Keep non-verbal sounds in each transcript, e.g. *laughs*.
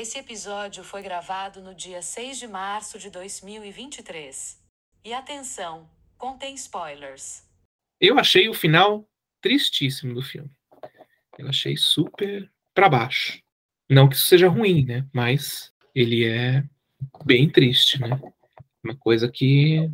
Esse episódio foi gravado no dia 6 de março de 2023. E atenção, contém spoilers. Eu achei o final tristíssimo do filme. Eu achei super para baixo. Não que isso seja ruim, né? Mas ele é bem triste, né? Uma coisa que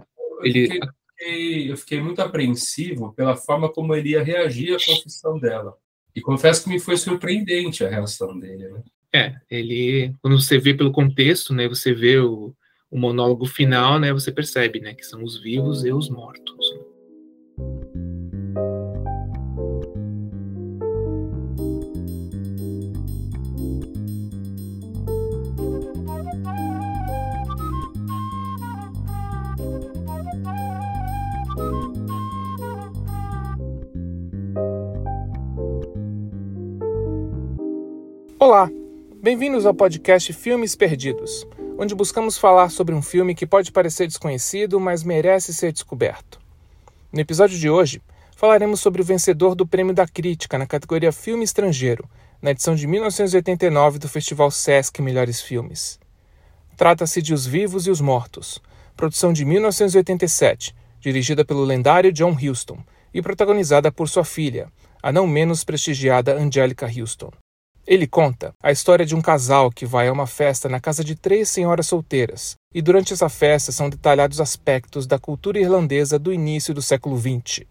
ele. Eu fiquei, eu fiquei muito apreensivo pela forma como ele ia reagir à confissão dela. E confesso que me foi surpreendente a reação dele, né? É, ele, quando você vê pelo contexto, né, você vê o, o monólogo final, né, você percebe, né, que são os vivos e os mortos. Bem-vindos ao podcast Filmes Perdidos, onde buscamos falar sobre um filme que pode parecer desconhecido, mas merece ser descoberto. No episódio de hoje, falaremos sobre o vencedor do Prêmio da Crítica na categoria Filme Estrangeiro, na edição de 1989 do Festival Sesc Melhores Filmes. Trata-se de Os Vivos e os Mortos, produção de 1987, dirigida pelo lendário John Huston e protagonizada por sua filha, a não menos prestigiada Angelica Huston. Ele conta a história de um casal que vai a uma festa na casa de três senhoras solteiras, e durante essa festa são detalhados aspectos da cultura irlandesa do início do século XX.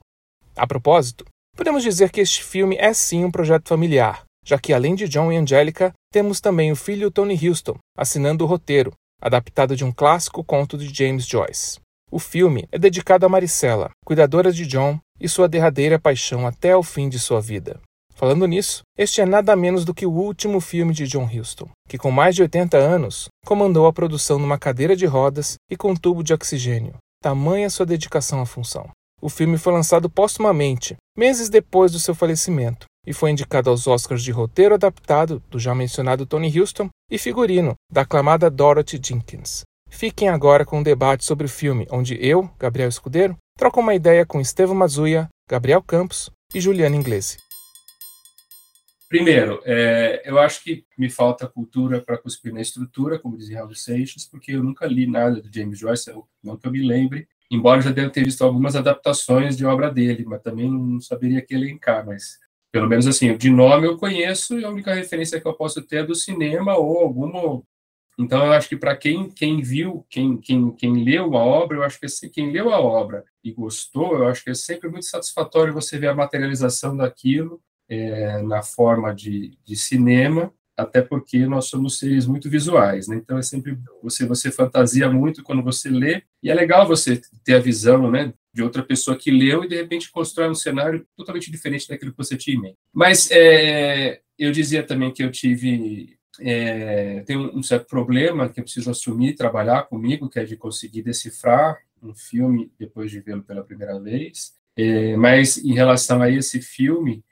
A propósito, podemos dizer que este filme é sim um projeto familiar, já que além de John e Angelica, temos também o filho Tony Houston assinando o roteiro, adaptado de um clássico conto de James Joyce. O filme é dedicado a Maricela, cuidadora de John e sua derradeira paixão até o fim de sua vida. Falando nisso, este é nada menos do que o último filme de John Huston, que com mais de 80 anos comandou a produção numa cadeira de rodas e com tubo de oxigênio. Tamanha sua dedicação à função. O filme foi lançado postumamente, meses depois do seu falecimento, e foi indicado aos Oscars de roteiro adaptado do já mencionado Tony Huston e figurino da aclamada Dorothy Jenkins. Fiquem agora com um debate sobre o filme, onde eu, Gabriel Escudeiro, troco uma ideia com Estevam Mazuia, Gabriel Campos e Juliana Inglesi. Primeiro, é, eu acho que me falta cultura para cuspir na estrutura, como dizia Raul Seixas, porque eu nunca li nada do James Joyce, eu, não que eu me lembre, embora já deva ter visto algumas adaptações de obra dele, mas também não saberia que elencar, mas pelo menos assim, de nome eu conheço e a única referência que eu posso ter é do cinema ou alguma então, eu acho que para quem, quem viu, quem, quem, quem leu a obra, eu acho que assim, quem leu a obra e gostou, eu acho que é sempre muito satisfatório você ver a materialização daquilo é, na forma de, de cinema, até porque nós somos seres muito visuais, né? Então é sempre você você fantasia muito quando você lê e é legal você ter a visão, né, de outra pessoa que leu e de repente constrói um cenário totalmente diferente daquilo que você tinha. Mas é, eu dizia também que eu tive é, tem um certo problema que eu preciso assumir, trabalhar comigo, que é de conseguir decifrar um filme depois de vê-lo pela primeira vez. É, mas em relação a esse filme,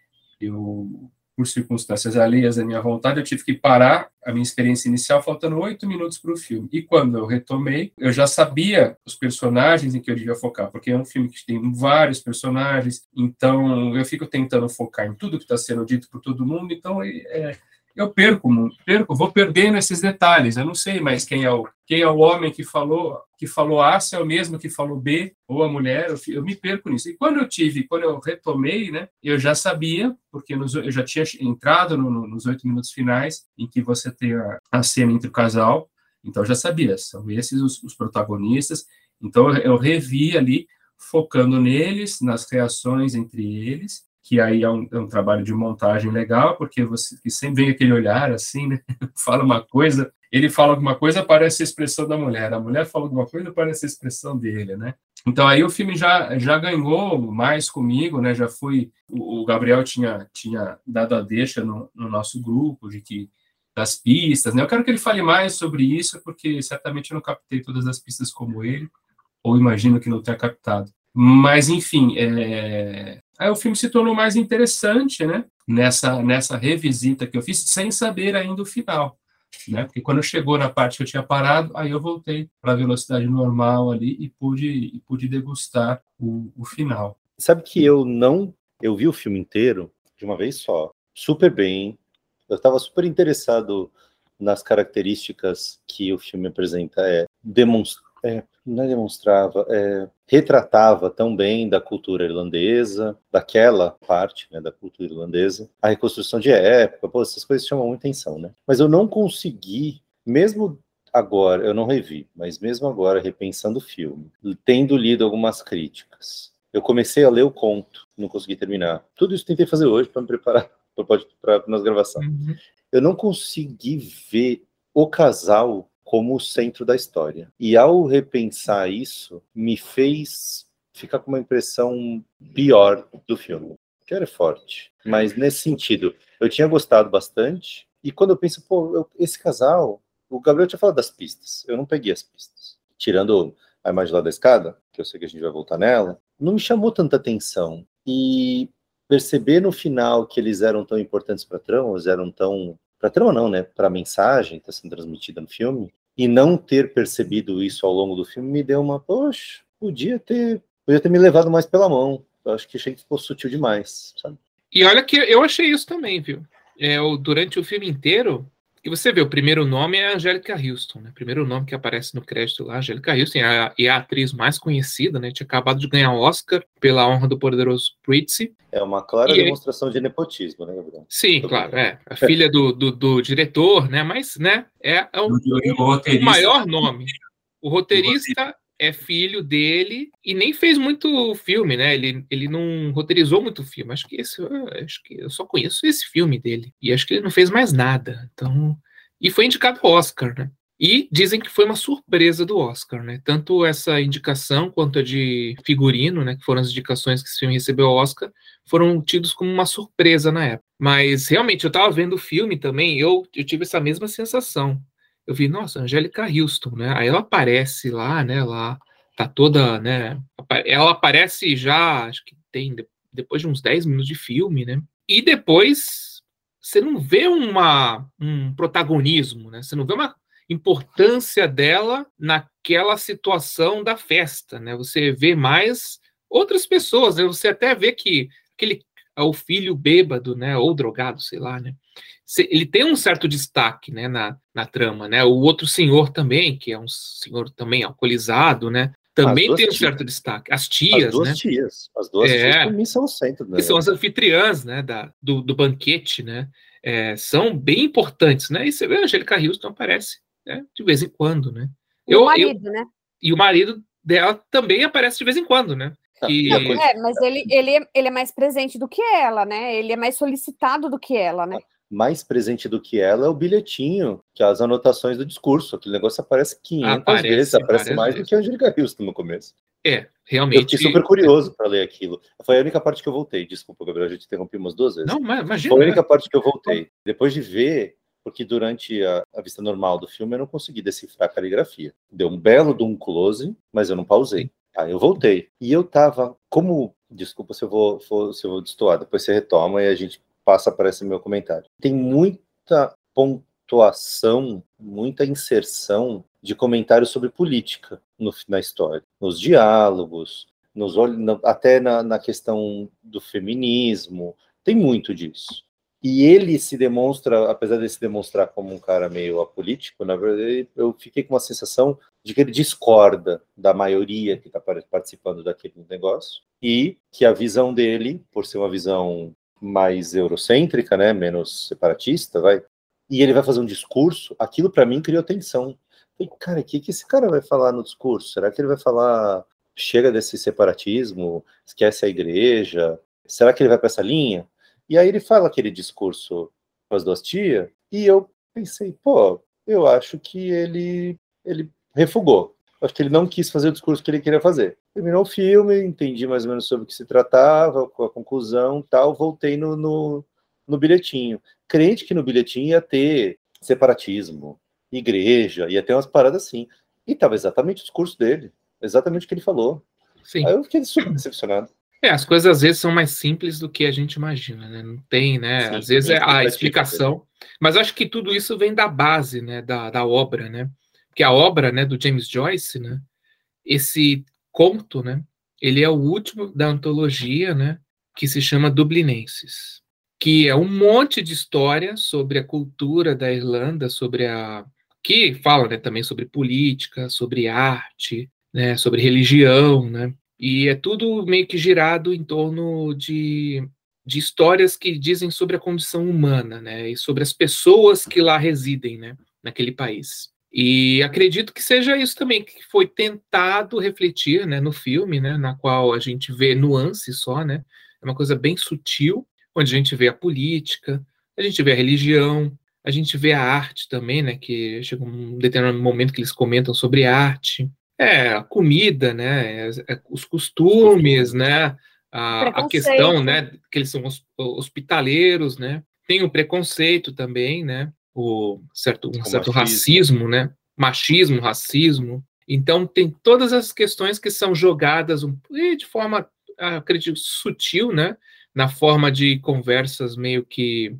eu, por circunstâncias alheias à minha vontade, eu tive que parar a minha experiência inicial faltando oito minutos para o filme. E quando eu retomei, eu já sabia os personagens em que eu devia focar, porque é um filme que tem vários personagens, então eu fico tentando focar em tudo que está sendo dito por todo mundo, então é, eu perco, perco, vou perdendo esses detalhes. Eu não sei mais quem é o quem é o homem que falou que falou A, se é o mesmo que falou B, ou a mulher. Eu, eu me perco nisso. E quando eu tive, quando eu retomei, né, eu já sabia, porque nos, eu já tinha entrado no, no, nos oito minutos finais em que você tem a, a, cena entre o casal. Então eu já sabia, são esses os, os protagonistas. Então eu, eu revi ali focando neles, nas reações entre eles, que aí é um, é um, trabalho de montagem legal, porque você que sempre vem aquele olhar assim, né? *laughs* Fala uma coisa, ele fala alguma coisa, parece a expressão da mulher, a mulher fala alguma coisa, parece a expressão dele, né? Então aí o filme já, já ganhou mais comigo, né? Já fui, o, o Gabriel tinha, tinha dado a deixa no, no nosso grupo de que das pistas, né? Eu quero que ele fale mais sobre isso, porque certamente eu não captei todas as pistas como ele, ou imagino que não tenha captado. Mas, enfim, é, Aí o filme se tornou mais interessante, né? Nessa, nessa revisita que eu fiz, sem saber ainda o final. Né? Porque quando chegou na parte que eu tinha parado, aí eu voltei para a velocidade normal ali e pude, e pude degustar o, o final. Sabe que eu não. Eu vi o filme inteiro de uma vez só, super bem. Eu estava super interessado nas características que o filme apresenta é, demonstra, é não é demonstrava, é, retratava tão bem da cultura irlandesa, daquela parte né, da cultura irlandesa, a reconstrução de época, pô, essas coisas chamam muita atenção, né? Mas eu não consegui, mesmo agora, eu não revi, mas mesmo agora, repensando o filme, tendo lido algumas críticas, eu comecei a ler o conto, não consegui terminar. Tudo isso tentei fazer hoje para me preparar *laughs* para a nossa gravação. Uhum. Eu não consegui ver o casal como o centro da história. E ao repensar isso, me fez ficar com uma impressão pior do filme. Que era forte, mas nesse sentido, eu tinha gostado bastante. E quando eu penso, pô, eu, esse casal, o Gabriel tinha falado das pistas, eu não peguei as pistas. Tirando a imagem lá da escada, que eu sei que a gente vai voltar nela, não me chamou tanta atenção. E perceber no final que eles eram tão importantes para a trama, eles eram tão para trama não, né, para a mensagem que está sendo transmitida no filme, e não ter percebido isso ao longo do filme me deu uma, poxa, podia ter, podia ter me levado mais pela mão. Eu acho que achei que ficou sutil demais, sabe? E olha que eu achei isso também, viu? É, durante o filme inteiro, e você vê, o primeiro nome é Angélica Houston, né? O primeiro nome que aparece no crédito lá, Angélica Houston, é a, é a atriz mais conhecida, né? Tinha acabado de ganhar Oscar pela honra do poderoso Pritzi. É uma clara e demonstração de nepotismo, né, Gabriel? Sim, Tô claro, é. A filha do, do, do, diretor, né? Mas, né, é, é o, o, o maior nome. O roteirista é filho dele e nem fez muito filme, né? Ele, ele não roteirizou muito filme. Acho que esse, acho que eu só conheço esse filme dele. E acho que ele não fez mais nada. Então, e foi indicado ao Oscar, né? E dizem que foi uma surpresa do Oscar, né? Tanto essa indicação quanto a de figurino, né? Que foram as indicações que esse filme recebeu ao Oscar, foram tidos como uma surpresa na época. Mas realmente, eu estava vendo o filme também, eu, eu tive essa mesma sensação eu vi, nossa, Angélica Houston, né? Aí ela aparece lá, né? Lá tá toda, né? Ela aparece já, acho que tem depois de uns 10 minutos de filme, né? E depois você não vê uma, um protagonismo, né? Você não vê uma importância dela naquela situação da festa, né? Você vê mais outras pessoas, né? Você até vê que aquele o filho bêbado, né? Ou drogado, sei lá, né? Ele tem um certo destaque né, na, na trama, né? O outro senhor também, que é um senhor também alcoolizado, né? Também tem um certo destaque. As tias, as duas né? tias. As duas é, tias, para mim, são o centro. Né? Que são as anfitriãs, né? Da, do, do banquete, né? É, são bem importantes, né? E você vê a Angélica Houston aparece né? de vez em quando, né? E eu, o marido, eu, né? E o marido dela também aparece de vez em quando, né? Que... É, mas ele, ele, é, ele é mais presente do que ela, né? Ele é mais solicitado do que ela, né? Mais presente do que ela é o bilhetinho, que é as anotações do discurso. Aquele negócio aparece 500 aparece, vezes, aparece mais vezes. do que a Angelica Houston no começo. É, realmente. Eu fiquei super curioso para ler aquilo. Foi a única parte que eu voltei. Desculpa, Gabriel, a gente interrompeu umas duas vezes. Não, mas imagina. Foi a única parte que eu voltei. Depois de ver, porque durante a, a, vista normal do filme eu não consegui decifrar a caligrafia. Deu um belo de um close, mas eu não pausei. Aí eu voltei. E eu tava, como. Desculpa se eu vou, se eu vou destoar, depois você retoma e a gente passa para esse meu comentário. Tem muita pontuação, muita inserção de comentários sobre política no, na história, nos diálogos, nos, até na, na questão do feminismo, tem muito disso. E ele se demonstra, apesar de se demonstrar como um cara meio apolítico, na verdade, eu fiquei com uma sensação de que ele discorda da maioria que está participando daquele negócio e que a visão dele, por ser uma visão mais eurocêntrica, né, menos separatista, vai. E ele vai fazer um discurso, aquilo para mim criou tensão. Falei, cara, o que, que esse cara vai falar no discurso? Será que ele vai falar chega desse separatismo, esquece a igreja? Será que ele vai para essa linha? E aí ele fala aquele discurso com as duas tias, e eu pensei, pô, eu acho que ele ele refugou acho que ele não quis fazer o discurso que ele queria fazer. Terminou o filme, entendi mais ou menos sobre o que se tratava, a conclusão tal, voltei no, no, no bilhetinho. Crente que no bilhetinho ia ter separatismo, igreja, ia ter umas paradas assim. E estava exatamente o discurso dele, exatamente o que ele falou. Sim. Aí eu fiquei super decepcionado. É, as coisas às vezes são mais simples do que a gente imagina, né? Não tem, né? Sim, às vezes é a explicação. Mas acho que tudo isso vem da base, né? Da, da obra, né? Que a obra né, do James Joyce, né, esse conto, né, ele é o último da antologia, né, que se chama Dublinenses, que é um monte de história sobre a cultura da Irlanda, sobre a que fala né, também sobre política, sobre arte, né, sobre religião, né? E é tudo meio que girado em torno de, de histórias que dizem sobre a condição humana, né? E sobre as pessoas que lá residem, né? Naquele país. E acredito que seja isso também que foi tentado refletir, né? No filme, né? Na qual a gente vê nuances só, né? É uma coisa bem sutil, onde a gente vê a política, a gente vê a religião, a gente vê a arte também, né? Que chega um determinado momento que eles comentam sobre arte. É, a comida, né? É, é, os costumes, né? A, a, questão, né? Que eles são hospitaleiros, né? Tem o preconceito também, né? O certo, um certo racismo, né? Machismo, racismo. Então tem todas as questões que são jogadas um, de forma, acredito, sutil, né? Na forma de conversas meio que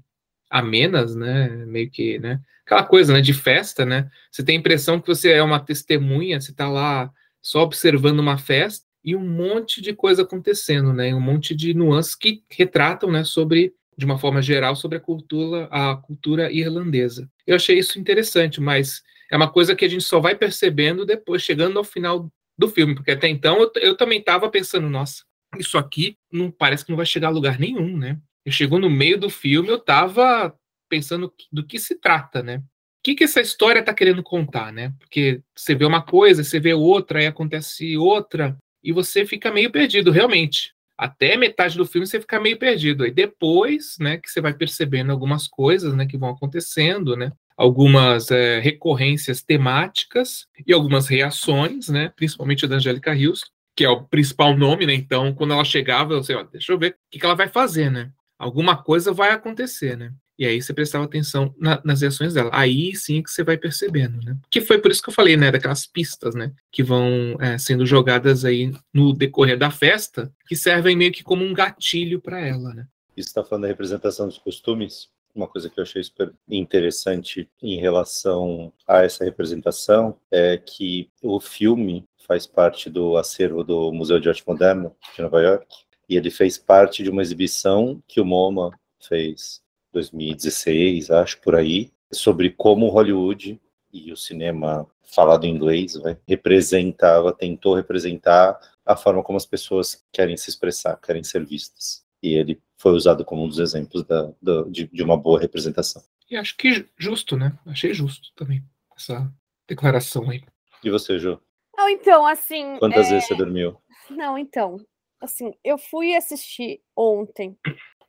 amenas, né? Meio que, né? Aquela coisa, né? De festa, né? Você tem a impressão que você é uma testemunha, você está lá só observando uma festa e um monte de coisa acontecendo, né? Um monte de nuances que retratam, né? Sobre de uma forma geral sobre a cultura a cultura irlandesa. Eu achei isso interessante, mas é uma coisa que a gente só vai percebendo depois chegando ao final do filme, porque até então eu, eu também estava pensando, nossa, isso aqui não parece que não vai chegar a lugar nenhum, né? chegou no meio do filme, eu tava pensando do que se trata, né? O que, que essa história está querendo contar, né? Porque você vê uma coisa, você vê outra, aí acontece outra, e você fica meio perdido, realmente. Até metade do filme você fica meio perdido. Aí depois, né, que você vai percebendo algumas coisas, né, que vão acontecendo, né? Algumas é, recorrências temáticas e algumas reações, né? Principalmente da Angélica Rios, que é o principal nome, né? Então, quando ela chegava, eu sei, ó, deixa eu ver o que, que ela vai fazer, né? alguma coisa vai acontecer, né? E aí você prestava atenção na, nas reações dela. Aí sim que você vai percebendo, né? Que foi por isso que eu falei, né? Daquelas pistas, né? Que vão é, sendo jogadas aí no decorrer da festa, que servem meio que como um gatilho para ela, né? Isso está falando da representação dos costumes. Uma coisa que eu achei super interessante em relação a essa representação é que o filme faz parte do acervo do Museu de Arte Moderna de Nova York e ele fez parte de uma exibição que o MoMA fez 2016, acho por aí, sobre como Hollywood e o cinema falado em inglês né, representava, tentou representar a forma como as pessoas querem se expressar, querem ser vistas. E ele foi usado como um dos exemplos da, da, de, de, uma boa representação. E acho que justo, né? Achei justo também essa declaração aí. E você, Ju? Não, então, assim. Quantas é... vezes você dormiu? Não, então assim, eu fui assistir ontem,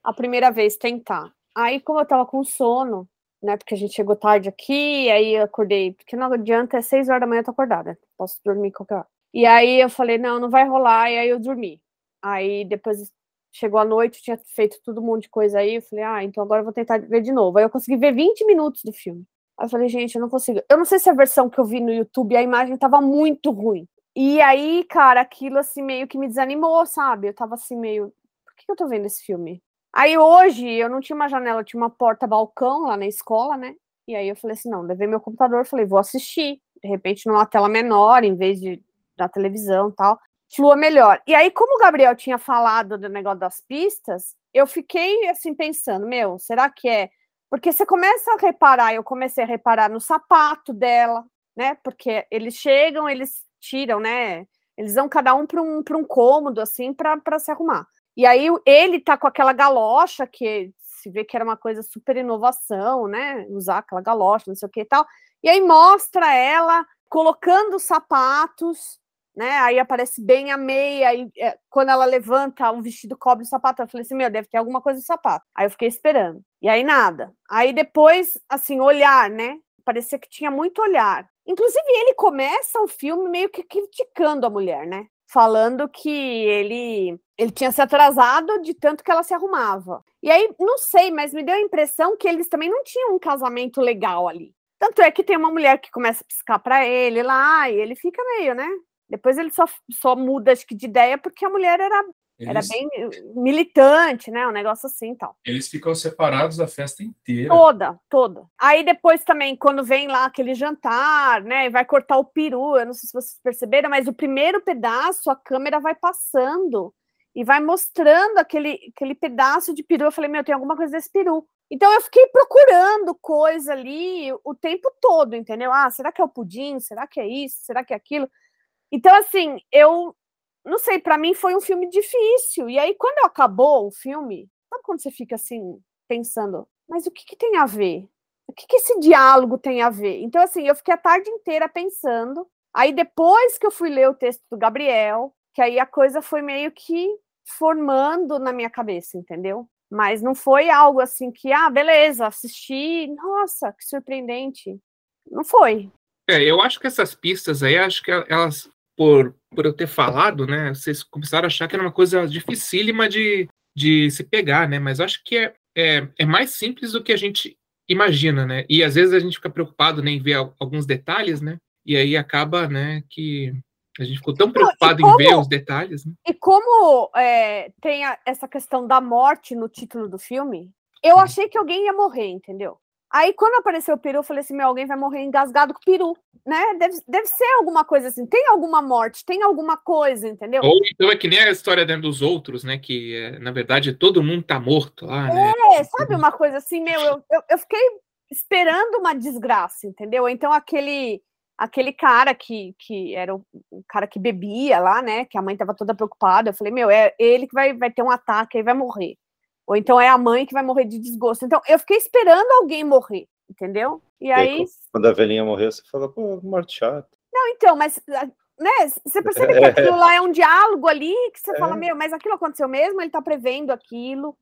a primeira vez tentar. Aí, como eu tava com sono, né? Porque a gente chegou tarde aqui, aí eu acordei, porque não adianta, é seis horas da manhã eu tô acordada, posso dormir qualquer hora. E aí eu falei, não, não vai rolar, e aí eu dormi. Aí depois chegou a noite, tinha feito todo mundo de coisa aí, eu falei, ah, então agora eu vou tentar ver de novo. Aí eu consegui ver 20 minutos do filme. Aí eu falei, gente, eu não consigo. Eu não sei se a versão que eu vi no YouTube, a imagem tava muito ruim. E aí, cara, aquilo assim meio que me desanimou, sabe? Eu tava assim meio, por que eu tô vendo esse filme? Aí hoje eu não tinha uma janela, tinha uma porta balcão lá na escola, né? E aí eu falei assim, não, levei meu computador, falei, vou assistir, de repente numa tela menor, em vez de da televisão, tal, flua melhor. E aí, como o Gabriel tinha falado do negócio das pistas, eu fiquei assim pensando, meu, será que é? Porque você começa a reparar, eu comecei a reparar no sapato dela, né? Porque eles chegam, eles tiram, né? Eles vão cada um para um, um cômodo, assim, para se arrumar. E aí ele tá com aquela galocha que se vê que era uma coisa super inovação, né? Usar aquela galocha, não sei o que e tal. E aí mostra ela colocando sapatos, né? Aí aparece bem a meia, e é, quando ela levanta, o vestido cobre o sapato. Eu falei assim: meu, deve ter alguma coisa no sapato. Aí eu fiquei esperando. E aí nada. Aí depois, assim, olhar, né? Parecia que tinha muito olhar. Inclusive, ele começa o filme meio que criticando a mulher, né? Falando que ele, ele tinha se atrasado de tanto que ela se arrumava. E aí, não sei, mas me deu a impressão que eles também não tinham um casamento legal ali. Tanto é que tem uma mulher que começa a piscar para ele lá, e ele fica meio, né? Depois ele só, só muda, acho que, de ideia porque a mulher era eles... Era bem militante, né? Um negócio assim tal. Eles ficam separados a festa inteira. Toda, toda. Aí depois também, quando vem lá aquele jantar, né? E vai cortar o peru, eu não sei se vocês perceberam, mas o primeiro pedaço, a câmera vai passando e vai mostrando aquele, aquele pedaço de peru. Eu falei, meu, tem alguma coisa desse peru. Então eu fiquei procurando coisa ali o tempo todo, entendeu? Ah, será que é o pudim? Será que é isso? Será que é aquilo? Então, assim, eu não sei, para mim foi um filme difícil. E aí, quando acabou o filme, sabe quando você fica assim, pensando, mas o que, que tem a ver? O que, que esse diálogo tem a ver? Então, assim, eu fiquei a tarde inteira pensando. Aí, depois que eu fui ler o texto do Gabriel, que aí a coisa foi meio que formando na minha cabeça, entendeu? Mas não foi algo assim que, ah, beleza, assisti, nossa, que surpreendente. Não foi. É, eu acho que essas pistas aí, acho que elas, por, por eu ter falado, né, vocês começaram a achar que era uma coisa dificílima de, de se pegar, né, mas acho que é, é, é mais simples do que a gente imagina, né, e às vezes a gente fica preocupado né, em ver alguns detalhes, né, e aí acaba, né, que a gente ficou tão preocupado como, em ver os detalhes. Né? E como é, tem a, essa questão da morte no título do filme, eu achei que alguém ia morrer, entendeu? Aí, quando apareceu o peru, eu falei assim: meu, alguém vai morrer engasgado com o peru, né? Deve, deve ser alguma coisa assim. Tem alguma morte, tem alguma coisa, entendeu? Ou então é que nem a história dentro dos outros, né? Que, é, na verdade, todo mundo tá morto lá, né? É, sabe uma coisa assim, meu? Eu, eu, eu fiquei esperando uma desgraça, entendeu? Então, aquele aquele cara que, que era o, cara que bebia lá, né? Que a mãe estava toda preocupada. Eu falei, meu, é ele que vai, vai ter um ataque e vai morrer. Ou então é a mãe que vai morrer de desgosto. Então, eu fiquei esperando alguém morrer, entendeu? E, e aí. Quando a velhinha morreu, você fala, pô, morte chata. Não, então, mas. Né, você percebe que *laughs* aquilo lá é um diálogo ali que você é. fala, meu, mas aquilo aconteceu mesmo, ele tá prevendo aquilo.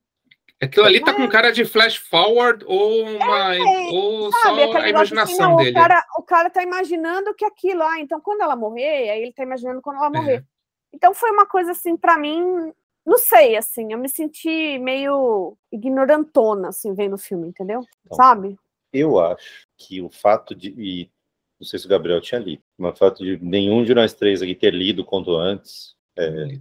Aquilo ali tá com cara de flash forward ou, uma, é, ou sabe, só a imaginação assim, não, dele. O cara, o cara tá imaginando que aquilo, ah, então quando ela morrer, aí ele tá imaginando quando ela morrer. É. Então foi uma coisa assim, para mim, não sei, assim, eu me senti meio ignorantona, assim, vendo o filme, entendeu? Então, Sabe? Eu acho que o fato de. E não sei se o Gabriel tinha lido, mas o fato de nenhum de nós três aqui ter lido quanto antes. É,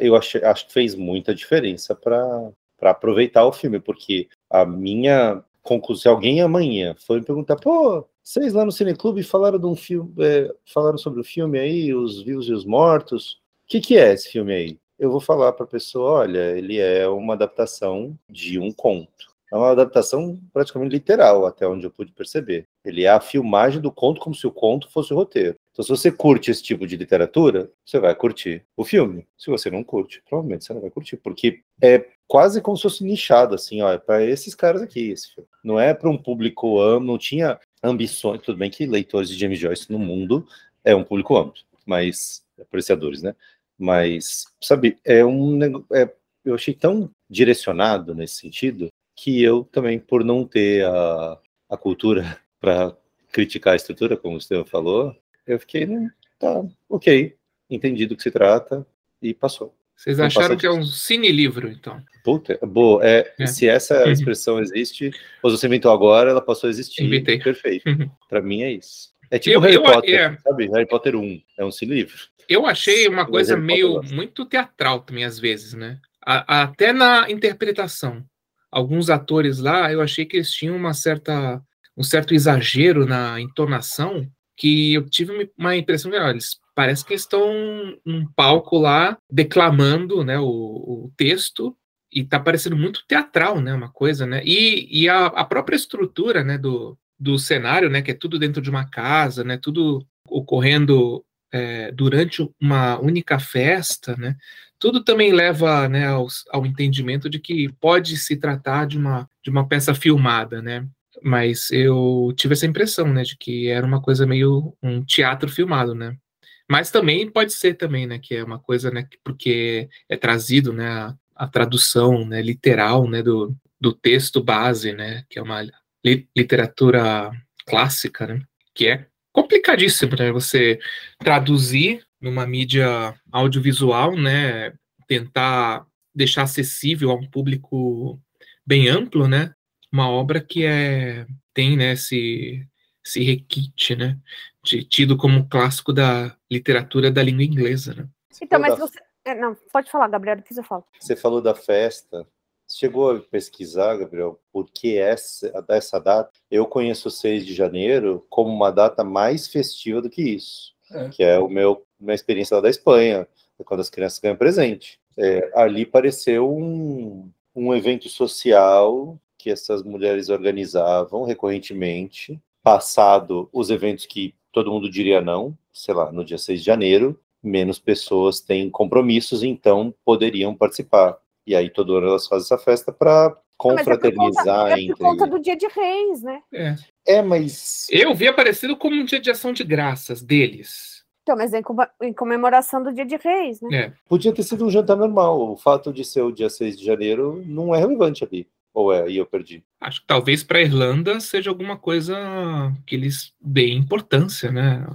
eu acho, acho que fez muita diferença para aproveitar o filme, porque a minha conclusão, se alguém amanhã for me perguntar, pô, vocês lá no Cineclube falaram de um filme, é, falaram sobre o filme aí, os vivos e os mortos, o que, que é esse filme aí? Eu vou falar para a pessoa, olha, ele é uma adaptação de um conto. É uma adaptação praticamente literal, até onde eu pude perceber. Ele é a filmagem do conto como se o conto fosse o roteiro. Então, se você curte esse tipo de literatura, você vai curtir o filme. Se você não curte, provavelmente você não vai curtir, porque é quase como se fosse nichado, assim, ó, é para esses caras aqui, esse filme. Não é para um público amplo, não tinha ambições, tudo bem que leitores de James Joyce no mundo é um público amplo, mas apreciadores, né? Mas, sabe, é um é, eu achei tão direcionado nesse sentido que eu também, por não ter a, a cultura *laughs* para criticar a estrutura, como o Estevam falou, eu fiquei, né, tá, ok, entendi do que se trata e passou. Vocês acharam que é um cine-livro, então? Puta, boa. É, é. Se essa uhum. expressão existe, ou você inventou agora, ela passou a existir. Inventei. Perfeito. Uhum. Para mim é isso. É tipo eu, Harry eu, Potter, é... sabe? Harry Potter 1 é um cine-livro. Eu achei uma coisa meio muito teatral também, às vezes, né? A, até na interpretação. Alguns atores lá, eu achei que eles tinham uma certa, um certo exagero na entonação, que eu tive uma impressão de, olha, eles parece que estão num palco lá declamando né, o, o texto e está parecendo muito teatral, né, uma coisa, né, e, e a, a, própria estrutura, né, do, do cenário, né, que é tudo dentro de uma casa, né, tudo ocorrendo é, durante uma única festa, né, tudo também leva, né, ao, ao entendimento de que pode se tratar de uma, de uma peça filmada, né, mas eu tive essa impressão, né, de que era uma coisa meio um teatro filmado, né, mas também pode ser também, né, que é uma coisa, né, porque é trazido, né, a, a tradução, né, literal, né, do, do texto base, né, que é uma li, literatura clássica, né, que é complicadíssimo, né, você traduzir numa mídia audiovisual, né, tentar deixar acessível a um público bem amplo, né, uma obra que é tem, né, esse, esse requinte, né, tido como clássico da literatura da língua inglesa, né? Então, mas você... É, não, pode falar, Gabriel, depois eu falo. Você falou da festa. Chegou a pesquisar, Gabriel, por que essa, essa data? Eu conheço o 6 de janeiro como uma data mais festiva do que isso, é. que é o meu minha experiência lá da Espanha, quando as crianças ganham presente. É, ali pareceu um, um evento social que essas mulheres organizavam recorrentemente, passado os eventos que todo mundo diria não, sei lá, no dia 6 de janeiro, menos pessoas têm compromissos, então poderiam participar. E aí todo ano elas fazem essa festa para confraternizar é por, conta, é por entre. conta do dia de reis, né? É. É, mas Eu vi aparecido como um dia de ação de graças deles. Então, mas é em, com- em comemoração do dia de reis, né? É. podia ter sido um jantar normal. O fato de ser o dia 6 de janeiro não é relevante ali. Ou é, e eu perdi. Acho que talvez para a Irlanda seja alguma coisa que eles deem importância, né?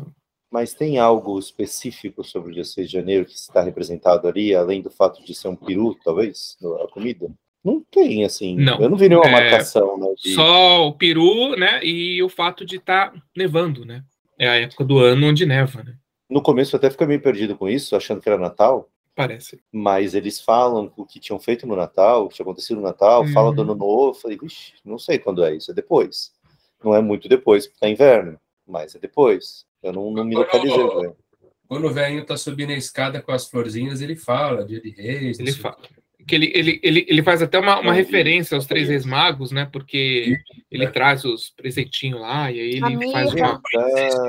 Mas tem algo específico sobre o dia 6 de janeiro que está representado ali, além do fato de ser um peru, talvez, a comida? Não tem, assim. Não. Eu não vi nenhuma É, marcação, né? de- Só o peru, né? E o fato de estar nevando, né? É a época do ano onde neva, né? No começo eu até fiquei meio perdido com isso, achando que era Natal. Parece. mas eles falam o que tinham feito no Natal, o que tinha acontecido no Natal, Uhum. falam do ano novo, eu falei, Vixe, não sei quando é isso, é depois. Não é muito depois, porque tá inverno, mas é depois. Eu não, não me localizei, velho. Quando o velhinho tá subindo a escada com as florzinhas, ele fala, dia de reis. Ele fala. Que ele, ele, ele, ele faz até uma, uma referência aos três reis magos, né? Porque ele traz os presentinhos lá e aí ele Amiga. faz uma.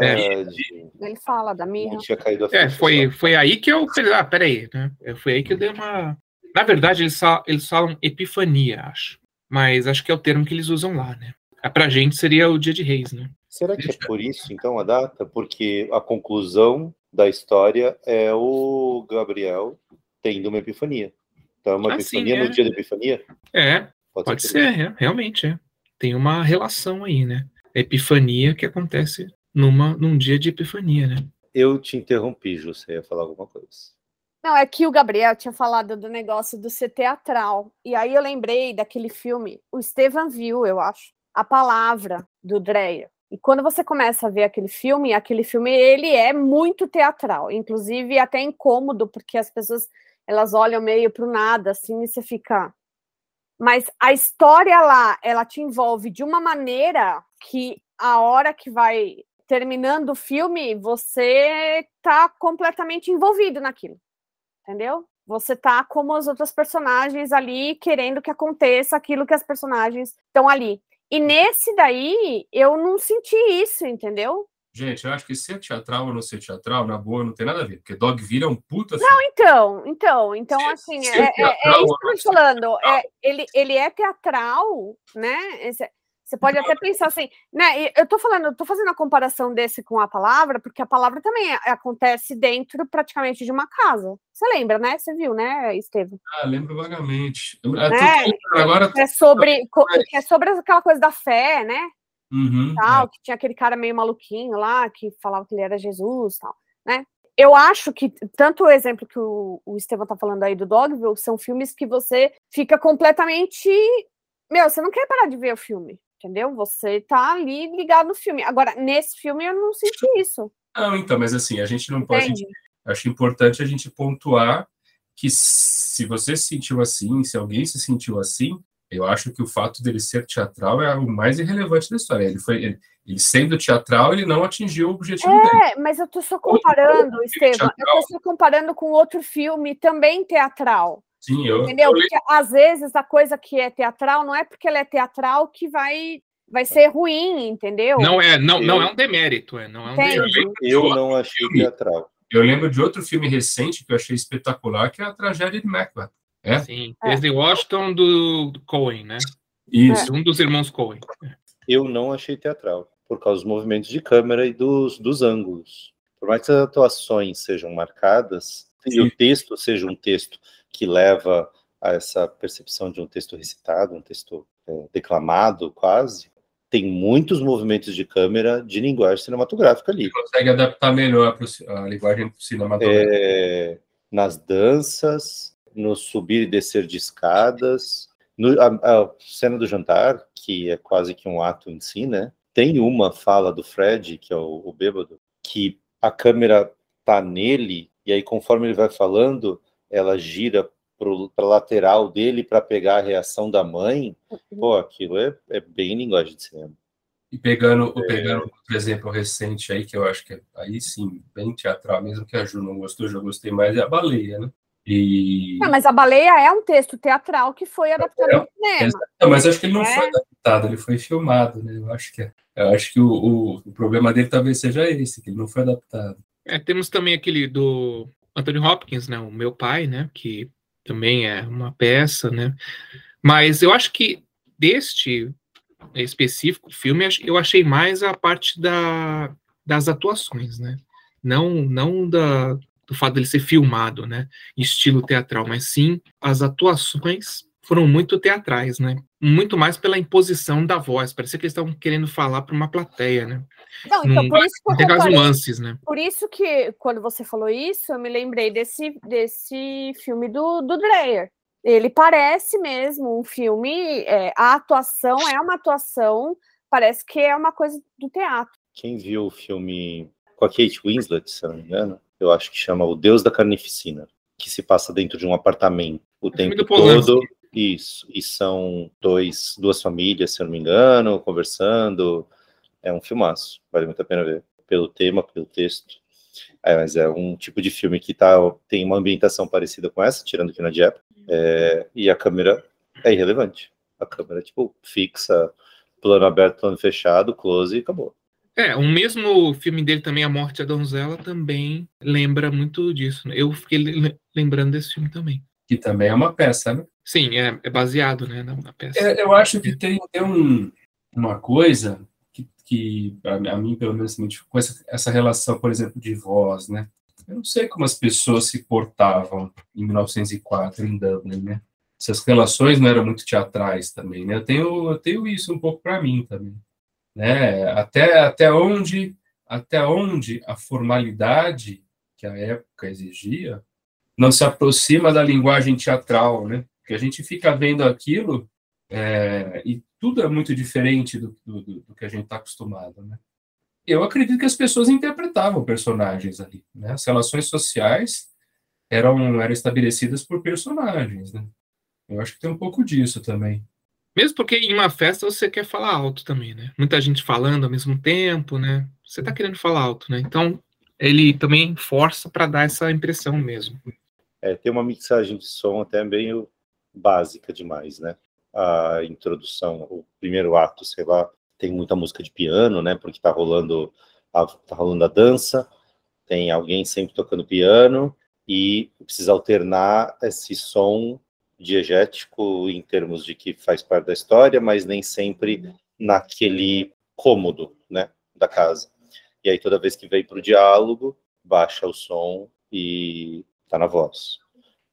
Verdade. Ele fala da mirra. Não tinha caído a É, foi, foi aí que eu falei, ah, peraí, né? É, Foi aí que eu dei uma. Na verdade, eles, fa- eles falam epifania, acho. Mas acho que é o termo que eles usam lá, né? Ah, Pra gente seria o dia de reis, né? Será que é por isso, então, a data? Porque a conclusão da história é o Gabriel tendo uma epifania. Então, é uma Ah, sim, epifania é. no dia da epifania? É, pode por ser, é, realmente é. Tem uma relação aí, né? A epifania que acontece numa, num dia de epifania, né? Eu te interrompi, Ju, você ia falar alguma coisa. Não, é que o Gabriel tinha falado do negócio do ser teatral. E aí eu lembrei daquele filme, o Estevan viu, eu acho, A Palavra, do Dreyer. E quando você começa a ver aquele filme, aquele filme, ele é muito teatral. Inclusive, até incômodo, porque as pessoas, elas olham meio pro nada, assim, e você fica... Mas a história lá, ela te envolve de uma maneira que a hora que vai terminando o filme, você tá completamente envolvido naquilo entendeu? Você tá como as outras personagens ali querendo que aconteça aquilo que as personagens estão ali. E nesse daí, eu não senti isso, entendeu? Gente, eu acho que ser teatral ou não ser teatral, na boa, não tem nada a ver. Porque Dogville é um puta filme. Então, então, então, Se- assim, se é, é- é isso que eu não tô falando. É, ele, ele é teatral, né? Esse- Você pode até pensar assim, né? Eu tô falando, eu tô fazendo a comparação desse com a palavra, porque a palavra também é- acontece dentro praticamente de uma casa. Você lembra, né? Você viu, né, Estevam? Ah, lembro vagamente. Eu- eu tô É. Agora. É sobre, é sobre aquela coisa da fé, né? Uhum, tal, que tinha aquele cara meio maluquinho lá, que falava que ele era Jesus tal, né? Eu acho que tanto o exemplo que o, o Estevão tá falando aí do Dogville são filmes que você fica completamente. Meu, você não quer parar de ver o filme, entendeu? Você tá ali ligado no filme. Agora, nesse filme eu não senti isso, Não, então, mas assim, a gente não pode. Acho importante a gente pontuar que se você se sentiu assim, se alguém se sentiu assim, eu acho que o fato dele ser teatral é o mais irrelevante da história. Ele foi, ele, ele sendo teatral, ele não atingiu o objetivo dele. É, mas eu tô só comparando, outro Estevão, eu tô só comparando com outro filme também teatral. Sim, eu, Entendeu? eu Porque às vezes a coisa que é teatral não é porque ela é teatral que vai, vai ser ruim, entendeu? Não é, não, não é um demérito, é, não é um demérito. Eu não achei teatral. Eu lembro de outro filme recente que eu achei espetacular, que é a tragédia de Macbeth. É? Sim, É. desde Washington do, Cohen, né? Isso. Um dos irmãos Cohen. Eu não achei teatral, por causa dos movimentos de câmera e dos, dos ângulos. Por mais que as atuações sejam marcadas, e o texto seja um texto que leva a essa percepção de um texto recitado, um texto é, declamado quase, tem muitos movimentos de câmera de linguagem cinematográfica ali. Consegue adaptar melhor a linguagem cinematográfica. É, nas danças, no subir e descer de escadas, no- a, a cena do jantar, que é quase que um ato em si, né? Tem uma fala do Fred, que é o, o bêbado, que a câmera tá nele, e aí conforme ele vai falando, ela gira para lateral dele para pegar a reação da mãe. Pô, aquilo é, é bem linguagem de cinema. E pegando, pegando outro exemplo recente aí, que eu acho que é, aí sim, bem teatral, mesmo que a Ju não gostou, já gostei mais, é a baleia, né? E... Não, mas a baleia é um texto teatral que foi adaptado É, ao cinema. Não, mas acho que ele não É. foi adaptado, ele foi filmado, né? Eu acho que é. Eu acho que o, o, o problema dele talvez seja esse, que ele não foi adaptado. É, temos também aquele do Anthony Hopkins, né? O meu pai, né? Que também é uma peça, né? Mas eu acho que deste específico filme, eu achei mais a parte da, das atuações, né? Não, não da, do fato dele ser filmado, né? Em estilo teatral, mas sim as atuações foram muito teatrais, né? Muito mais pela imposição da voz. Parecia que eles estavam querendo falar para uma plateia, né? Não, então, Hum, por isso que eu comparei nuances, né? Por isso que, quando você falou isso, eu me lembrei desse, desse filme do, do Dreyer. Ele parece mesmo um filme, é, a atuação é uma atuação, parece que é uma coisa do teatro. Quem viu o filme com a Kate Winslet, se eu não me engano, eu acho que chama O Deus da Carnificina, que se passa dentro de um apartamento o filme tempo do Polanski. todo. Isso, e são dois, duas famílias, se eu não me engano, conversando. É um filmaço, vale muito a pena ver. Pelo tema, pelo texto. É, mas é um tipo de filme que tá, tem uma ambientação parecida com essa, tirando que na de época. É, e a câmera é irrelevante. A câmera, tipo, fixa, plano aberto, plano fechado, close e acabou. É, o mesmo filme dele também, A Morte da Donzela, também lembra muito disso. né? Eu fiquei le- lembrando desse filme também. Que também é uma peça, né? Sim, é, é baseado né, na, na peça. É, eu acho que tem, tem um, uma coisa que, que a, a mim, pelo menos, com essa, essa relação, por exemplo, de voz, né? Eu não sei como as pessoas se portavam em 1904 em Dublin, né? Essas relações não eram muito teatrais também, né? Eu tenho, eu tenho isso um pouco para mim também, né? Até, até onde até onde a formalidade que a época exigia não se aproxima da linguagem teatral, né? Porque a gente fica vendo aquilo é, e tudo é muito diferente do, do, do que a gente está acostumado, né? Eu acredito que as pessoas interpretavam personagens ali, né? As relações sociais eram, eram estabelecidas por personagens, né? Eu acho que tem um pouco disso também. Mesmo porque em uma festa você quer falar alto também, né? Muita gente falando ao mesmo tempo, né? Você tá querendo falar alto, né? Então, ele também força para dar essa impressão mesmo. É, tem uma mixagem de som até meio básica demais, né? A introdução, o primeiro ato, sei lá, tem muita música de piano, né? Porque tá rolando a, tá rolando a dança, tem alguém sempre tocando piano e precisa alternar esse som diegético em termos de que faz parte da história, mas nem sempre naquele cômodo, né, da casa. E aí toda vez que vem para o diálogo, baixa o som e tá na voz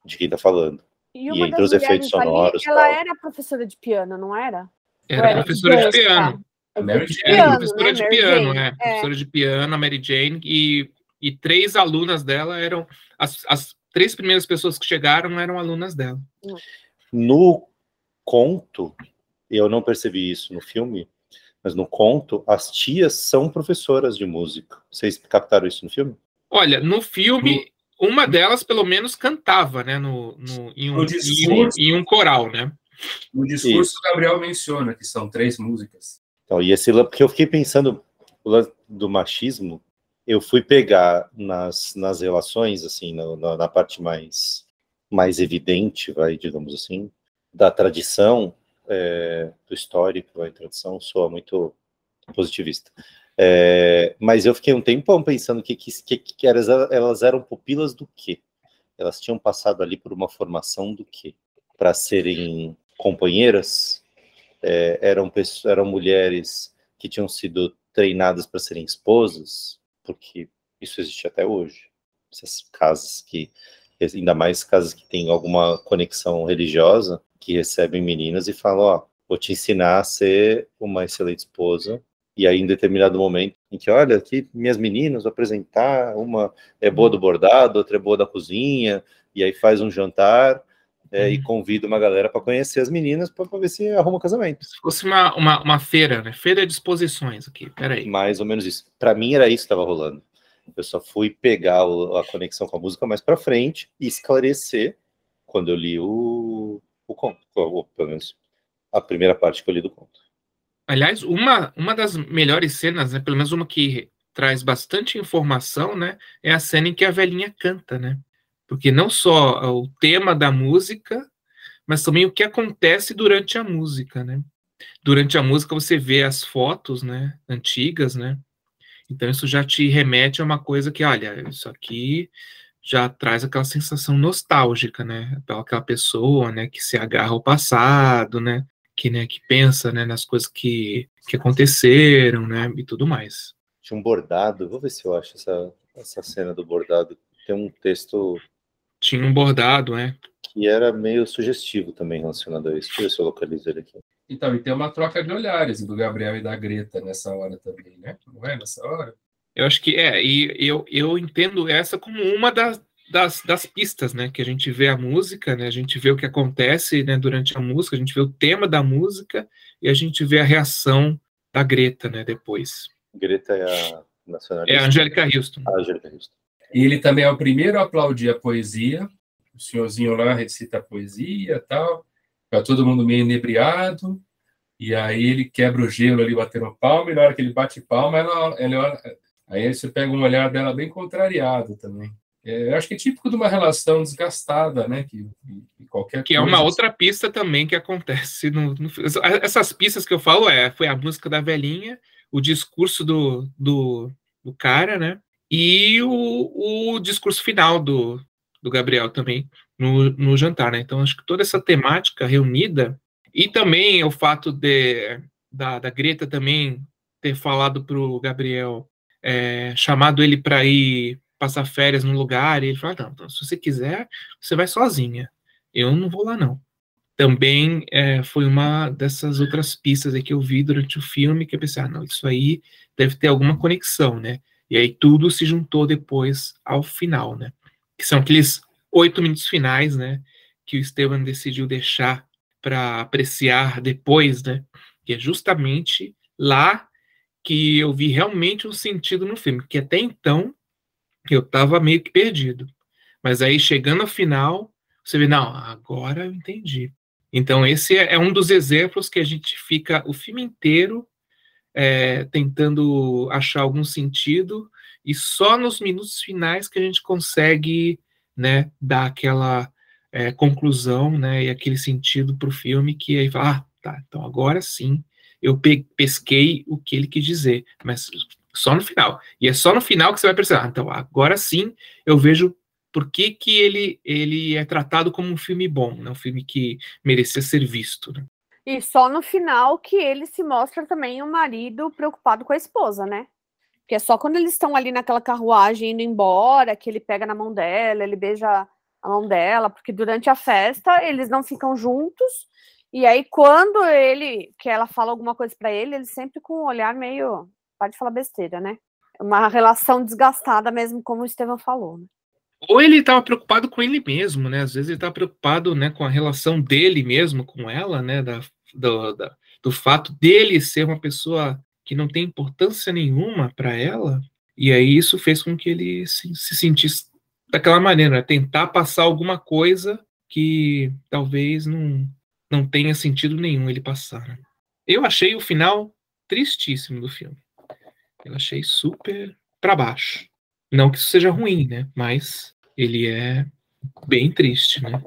de quem tá falando. E E uma entre os efeitos mulheres ali, sonoros, ela tal. era professora de piano, não era? Era Era professora de dança. piano. É Mary de Jane, Era professora né, de Mary piano, Jane? é. É. Professora de piano, a Mary Jane, e, e três alunas dela eram. As, as três primeiras pessoas que chegaram eram alunas dela. No conto, eu não percebi isso no filme, mas no conto, as tias são professoras de música. Vocês captaram isso no filme? Olha, no filme, uma delas pelo menos cantava, né? No, no, em, um, No em, um, discurso. em um coral, né? No discurso, Isso. o Gabriel menciona que são três músicas. Então, e esse porque eu fiquei pensando do machismo, eu fui pegar nas, nas relações, assim, na, na- na parte mais, mais evidente, vai, digamos assim, da tradição, é, do histórico, a tradição soa muito positivista. É, mas eu fiquei um tempão pensando que, que, que, que elas, elas eram pupilas do quê? Elas tinham passado ali por uma formação do quê? Para serem companheiras? É, eram, eram mulheres que tinham sido treinadas para serem esposas? Porque isso existe até hoje. Essas casas que, ainda mais casas que têm alguma conexão religiosa, que recebem meninas e falam, ó, vou te ensinar a ser uma excelente esposa. E aí, em determinado momento, em que, olha, aqui minhas meninas, vou apresentar, uma é boa do bordado, outra é boa da cozinha, e aí faz um jantar é, e convida uma galera para conhecer as meninas para ver se arruma um casamento. Se fosse uma, uma, uma feira, né? Feira de exposições aqui, peraí. Mais ou menos isso. Para mim era isso que estava rolando. Eu só fui pegar o- a conexão com a música mais para frente e esclarecer quando eu li o, o conto, ou, pelo menos a primeira parte que eu li do conto. Aliás, uma, uma das melhores cenas, né? Pelo menos uma que traz bastante informação, né? É a cena em que a velhinha canta, né? Porque não só o tema da música, mas também o que acontece durante a música, né? Durante a música você vê as fotos, né, antigas, né? Então isso já te remete a uma coisa que, olha, isso aqui já traz aquela sensação nostálgica, né? Aquela pessoa, né, que se agarra ao passado, né? Que, né, que pensa, né, nas coisas que, que aconteceram, né, e tudo mais. Tinha um bordado, vou ver se eu acho essa, essa cena do bordado. Tem um texto tinha um bordado, né? Que era meio sugestivo também relacionado a isso. Deixa eu ver se eu localizo ele aqui. Então, e tem uma troca de olhares do Gabriel e da Greta nessa hora também, né? Não é nessa hora? Eu acho que é, e eu, eu entendo essa como uma das, das, das pistas, né? Que a gente vê a música, né? A gente vê o que acontece né, durante a música, a gente vê o tema da música e a gente vê a reação da Greta, né? Depois. Greta é a nacionalista. É a Angélica Houston. A Angélica Houston. Ele também é o primeiro a aplaudir a poesia. O senhorzinho lá recita a poesia tal. Fica todo mundo meio inebriado. E aí ele quebra o gelo ali batendo palma. E na hora que ele bate palma, ela, ela, aí você pega um olhar dela bem contrariado também. É, eu acho que é típico de uma relação desgastada, né? Que, que qualquer que é uma outra pista também que acontece no, no, essas pistas que eu falo é foi a música da velhinha, o discurso do, do, do cara, né? e o, o discurso final do, do Gabriel também no, no jantar, né? Então acho que toda essa temática reunida e também o fato de da, da Greta também ter falado para o Gabriel, é, chamado ele para ir passar férias num lugar, e ele falou: não, então, se você quiser, você vai sozinha. Eu não vou lá, não. Também é, foi uma dessas outras pistas que eu vi durante o filme que eu pensei: ah, não, isso aí deve ter alguma conexão, né? E aí tudo se juntou depois ao final, né? Que são aqueles oito minutos finais, né? Que o Esteban decidiu deixar para apreciar depois, né? Que é justamente lá que eu vi realmente um sentido no filme, que até então eu estava meio que perdido. Mas aí chegando ao final, você vê, não, agora eu entendi. Então esse é, é um dos exemplos que a gente fica o filme inteiro é, tentando achar algum sentido, e só nos minutos finais que a gente consegue né, dar aquela é, conclusão né, e aquele sentido para o filme que aí fala, ah, tá, então agora sim eu pe pesquei o que ele quis dizer, mas só no final. E é só no final que você vai perceber, ah, então agora sim eu vejo por que, que ele, ele é tratado como um filme bom, né, um filme que merecia ser visto. Né? E só no final que ele se mostra também um marido preocupado com a esposa, né? Porque é só quando eles estão ali naquela carruagem indo embora que ele pega na mão dela, ele beija a mão dela, porque durante a festa eles não ficam juntos. E aí quando ele, que ela fala alguma coisa para ele, ele sempre com um olhar meio, pode falar besteira, né? Uma relação desgastada mesmo, como o Estevão falou. Né? Ou ele estava preocupado com ele mesmo, né? Às vezes ele estava preocupado, né, com a relação dele mesmo com ela, né, da, do, da, do fato dele ser uma pessoa que não tem importância nenhuma para ela, e aí isso fez com que ele se, se sentisse daquela maneira, né? tentar passar alguma coisa que talvez não, não tenha sentido nenhum ele passar. Né? Eu achei o final tristíssimo do filme. Eu achei super para baixo. Não que isso seja ruim, né? Mas ele é bem triste, né?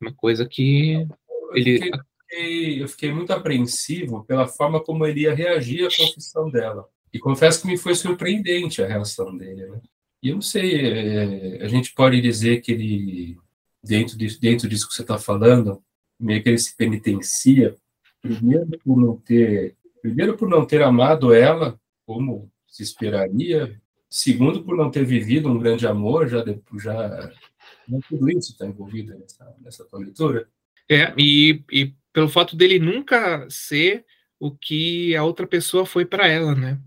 Uma coisa que ele fiquei, eu fiquei muito apreensivo pela forma como ele ia reagir à confissão dela. E confesso que me foi surpreendente a reação dele. Né? E eu não sei, é, a gente pode dizer que ele, dentro, de, dentro disso que você está falando, meio que ele se penitencia, primeiro por não ter, primeiro por não ter amado ela como se esperaria, segundo por não ter vivido um grande amor, já, já tudo isso está envolvido nessa, nessa tua leitura. É, e, e pelo fato dele nunca ser o que a outra pessoa foi para ela, né?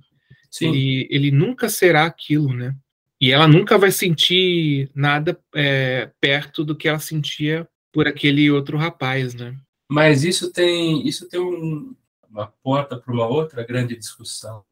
Sim. Ele, ele nunca será aquilo, né? E ela nunca vai sentir nada é, perto do que ela sentia por aquele outro rapaz, né? Mas isso tem isso tem um, uma porta para uma outra grande discussão,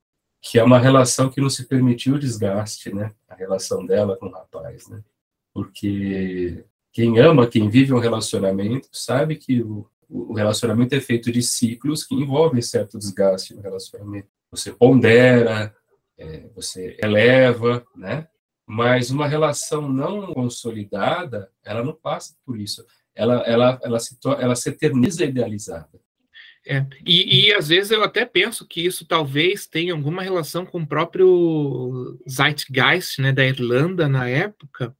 que é uma relação que não se permitiu o desgaste, né? A relação dela com o rapaz, né? Porque quem ama, quem vive um relacionamento, sabe que o, o relacionamento é feito de ciclos que envolvem certo desgaste no relacionamento. Você pondera, é, você eleva, né? Mas uma relação não consolidada, ela não passa por isso. Ela, ela, ela, se, ela se eterniza idealizada. É, e, e, às vezes eu até penso que isso talvez tenha alguma relação com o próprio Zeitgeist né, da Irlanda na época,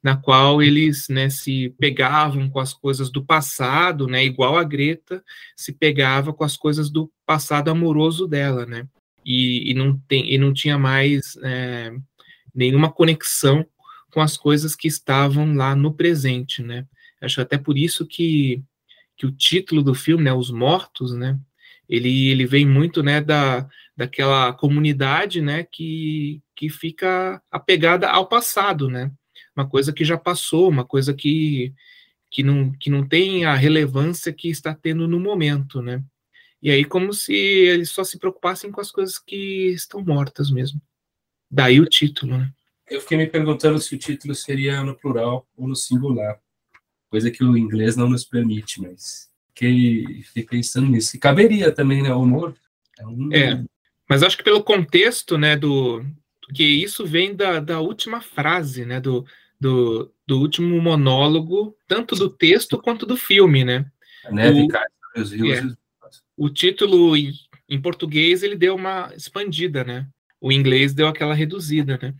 na qual eles né, se pegavam com as coisas do passado, né, igual a Greta se pegava com as coisas do passado amoroso dela, né, e, e não, tem, e não tinha mais é, nenhuma conexão com as coisas que estavam lá no presente, né. Acho até por isso que que o título do filme, né, Os Mortos, né, ele, ele vem muito, né, da, daquela comunidade, né, que, que fica apegada ao passado, né, uma coisa que já passou, uma coisa que, que, não, que não tem a relevância que está tendo no momento, né, e aí como se eles só se preocupassem com as coisas que estão mortas mesmo. Daí o título, né. Eu fiquei me perguntando se o título seria no plural ou no singular coisa que o inglês não nos permite, mas fiquei, fiquei pensando nisso. E caberia também, né? O humor. É, um... é, mas acho que pelo contexto, né, do que isso vem da, da última frase, né, do, do, do último monólogo, tanto do texto quanto do filme, né? A neve o, cai sobre os rios. É, o título em, em português ele deu uma expandida, né? O inglês deu aquela reduzida, né?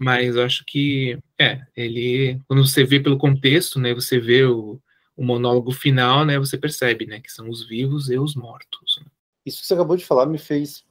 Mas acho que, é, ele, quando você vê pelo contexto, né, você vê o, o monólogo final, né, você percebe, né, que são os vivos e os mortos. Né? Isso que você acabou de falar me fez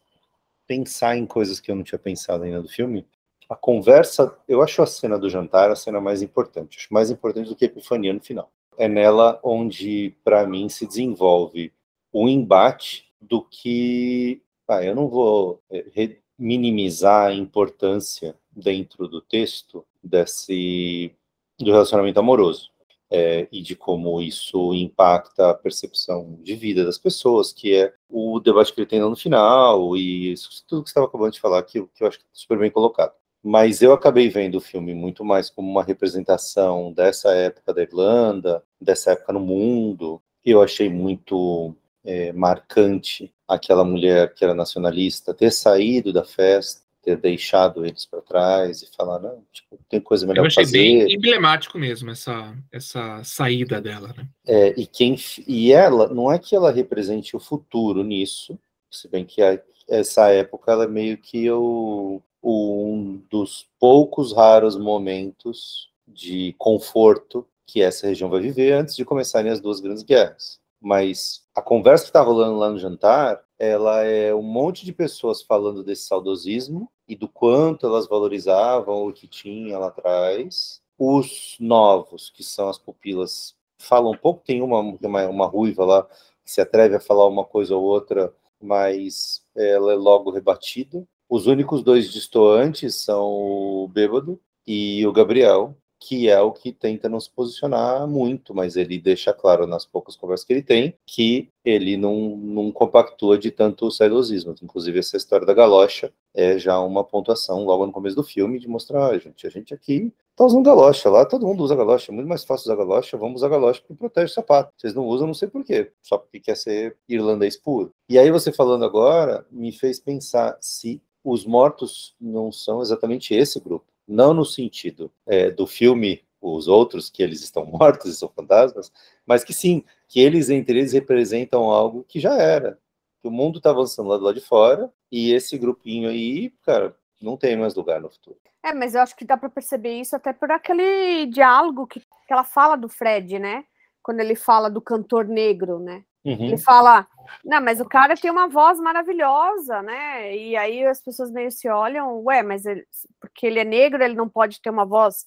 pensar em coisas que eu não tinha pensado ainda do filme. A conversa, eu acho a cena do jantar a cena mais importante, acho mais importante do que a epifania no final. É nela onde, para mim, se desenvolve o embate do que. Ah, eu não vou é, minimizar a importância dentro do texto desse do relacionamento amoroso é, e de como isso impacta a percepção de vida das pessoas, que é o debate que ele tem no final e isso tudo que estava acabando de falar, que, que eu acho que é super bem colocado. Mas eu acabei vendo o filme muito mais como uma representação dessa época da Irlanda, dessa época no mundo. Eu achei muito é, marcante aquela mulher que era nacionalista ter saído da festa, ter deixado eles para trás e falar, não, tipo, tem coisa melhor Eu achei fazer. bem emblemático mesmo essa, essa saída dela, né? É, e, quem, e ela, não é que ela represente o futuro nisso, se bem que a, essa época ela é meio que o, o, um dos poucos raros momentos de conforto que essa região vai viver antes de começarem as duas grandes guerras. Mas a conversa que está rolando lá no jantar, ela é um monte de pessoas falando desse saudosismo e do quanto elas valorizavam o que tinha lá atrás. Os novos, que são as pupilas, falam um pouco, tem uma, uma, uma ruiva lá que se atreve a falar uma coisa ou outra, mas ela é logo rebatida. Os únicos dois distoantes são o Bêbado e o Gabriel, que é o que tenta não se posicionar muito, mas ele deixa claro nas poucas conversas que ele tem que ele não, não compactua de tanto saudosismo. Inclusive, essa história da galocha é já uma pontuação logo no começo do filme de mostrar, ah, gente, a gente aqui tá usando galocha, lá todo mundo usa galocha, é muito mais fácil usar galocha, vamos usar galocha porque protege o sapato. Vocês não usam, não sei porquê, só porque quer ser irlandês puro. E aí você falando agora, me fez pensar se os mortos não são exatamente esse grupo não no sentido é, do filme os outros que eles estão *laughs* mortos e são fantasmas, mas que sim, que eles entre eles representam algo que já era, que o mundo está avançando lá do lado de fora e esse grupinho aí, cara, não tem mais lugar no futuro. É, mas eu acho que dá para perceber isso até por aquele diálogo que, que ela fala do Fred, né? Quando ele fala do cantor negro, né? Uhum. Ele fala, não, mas o cara tem uma voz maravilhosa, né? E aí as pessoas meio se olham, ué, mas ele, porque ele é negro, ele não pode ter uma voz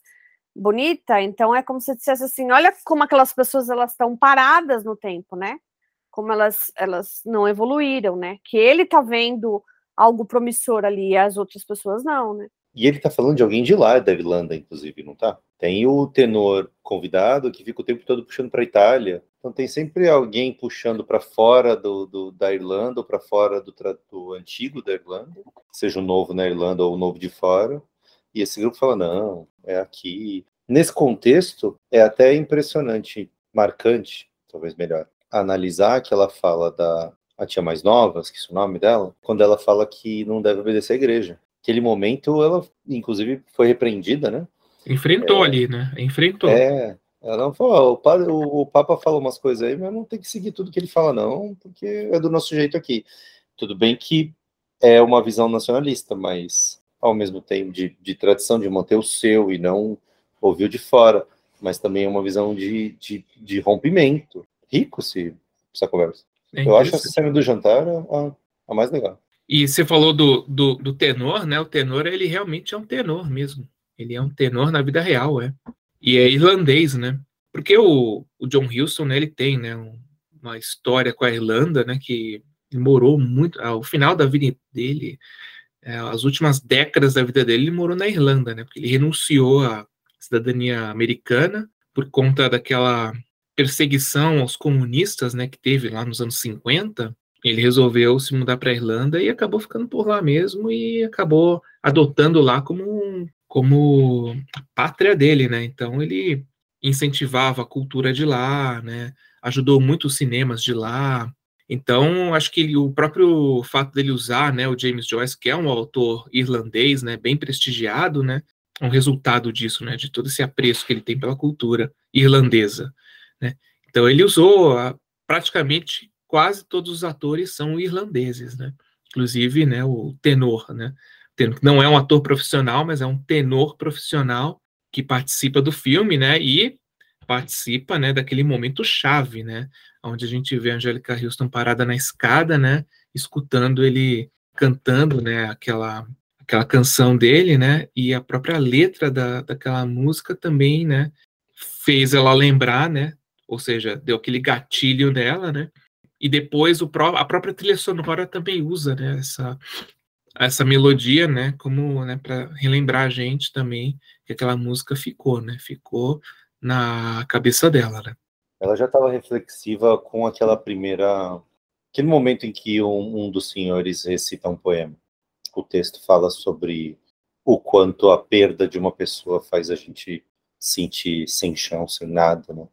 bonita. Então é como se dissesse assim, olha como aquelas pessoas elas estão paradas no tempo, né? Como elas elas não evoluíram, né? Que ele tá vendo algo promissor ali e as outras pessoas não, né? E ele tá falando de alguém de lá, da Irlanda, inclusive, não tá? Tem o tenor convidado que fica o tempo todo puxando para a Itália. Então tem sempre alguém puxando para fora do, do, da Irlanda ou para fora do, do antigo da Irlanda, seja o novo na Irlanda ou o novo de fora. E esse grupo fala: não, é aqui. Nesse contexto, é até impressionante, marcante, talvez melhor, analisar que ela fala da a tia mais nova, esqueci o nome dela, quando ela fala que não deve obedecer à igreja aquele momento ela, inclusive, foi repreendida, né? Enfrentou é, ali, né? Enfrentou. É, ela falou, o, padre, o, o, Papa fala umas coisas aí, mas não tem que seguir tudo que ele fala, não, porque é do nosso jeito aqui. Tudo bem que é uma visão nacionalista, mas ao mesmo tempo de, de tradição, de manter o seu e não ouvir de fora, mas também é uma visão de, de, de rompimento. Rico se essa conversa. É Eu acho essa cena do jantar a, a mais legal. E você falou do, do, do, tenor, né? O tenor, ele realmente é um tenor mesmo. Ele é um tenor na vida real, é. E é irlandês, né? Porque o, o John Huston, né, ele tem, né, um, uma história com a Irlanda, né, que morou muito, ao final da vida dele, é, as últimas décadas da vida dele, ele morou na Irlanda, né, porque ele renunciou à cidadania americana por conta daquela perseguição aos comunistas, né, que teve lá nos anos 50, ele resolveu se mudar para a Irlanda e acabou ficando por lá mesmo e acabou adotando lá como como pátria dele, né? Então ele incentivava a cultura de lá, né? Ajudou muito os cinemas de lá. Então acho que ele, o próprio fato dele usar, né, o James Joyce, que é um autor irlandês, né, bem prestigiado, né? Um resultado disso, né? De todo esse apreço que ele tem pela cultura irlandesa, né? Então ele usou praticamente quase todos os atores são irlandeses, né? Inclusive, né, o tenor, né? Não é um ator profissional, mas é um tenor profissional que participa do filme, né? E participa, né, daquele momento chave, né? Onde a gente vê a Angélica Houston parada na escada, né? Escutando ele cantando, né? Aquela aquela canção dele, né? E a própria letra da, daquela música também, né? Fez ela lembrar, né? Ou seja, deu aquele gatilho nela, né? E depois pró a própria trilha sonora também usa né, essa, essa melodia, né, como né, para relembrar a gente também que aquela música ficou, né, ficou na cabeça dela, né. Ela já estava reflexiva com aquela primeira, aquele momento em que um, um dos senhores recita um poema. O texto fala sobre o quanto a perda de uma pessoa faz a gente sentir sem chão, sem nada, né?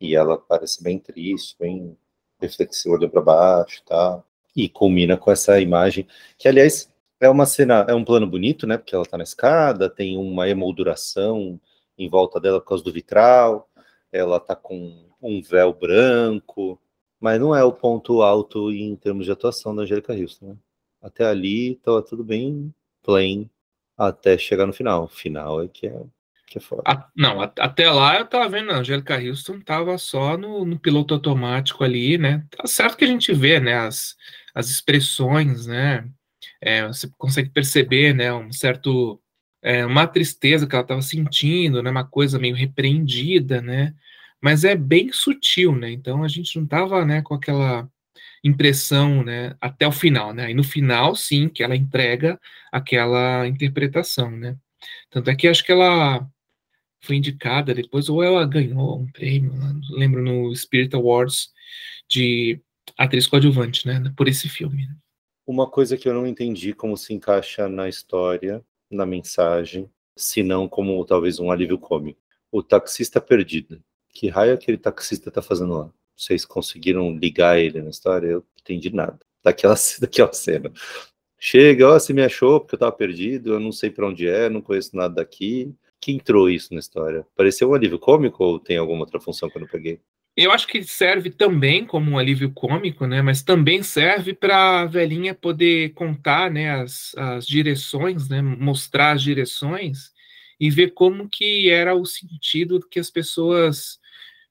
E ela parece bem triste, bem reflexivo, olhou para baixo, tá? E culmina com essa imagem, que aliás é uma cena, é um plano bonito, né? Porque ela tá na escada, tem uma emolduração em volta dela por causa do vitral, ela tá com um véu branco, mas não é o ponto alto em termos de atuação da Angélica Houston, né? Até ali tava tudo bem plain até chegar no final. O final é que é que é foda. A, não, a, até lá eu tava vendo, a Angélica Houston tava só no, no, piloto automático ali, né? Tá certo que a gente vê, né, as, as expressões, né? É, você consegue perceber, né, um certo é, uma tristeza que ela estava sentindo, né, uma coisa meio repreendida, né, mas é bem sutil, né, então a gente não estava, né, com aquela impressão, né, até o final, né, e no final, sim, que ela entrega aquela interpretação, né, tanto é que acho que ela foi indicada depois, ou ela ganhou um prêmio, lembro, no Spirit Awards, de atriz coadjuvante, né, por esse filme. Né. Uma coisa que eu não entendi como se encaixa na história, na mensagem, se não como talvez um alívio cômico. O taxista perdido. Que raio aquele taxista tá fazendo lá? Vocês conseguiram ligar ele na história? Eu não entendi nada. Daquela, *laughs* daquela cena. Chega, ó, você me achou porque eu tava perdido, eu não sei para onde é, não conheço nada daqui que entrou isso na história? Pareceu um alívio cômico ou tem alguma outra função que eu não peguei? Eu acho que serve também como um alívio cômico, né? Mas também serve para a velhinha poder contar, né, as, as direções, né, mostrar as direções e ver como que era o sentido que as pessoas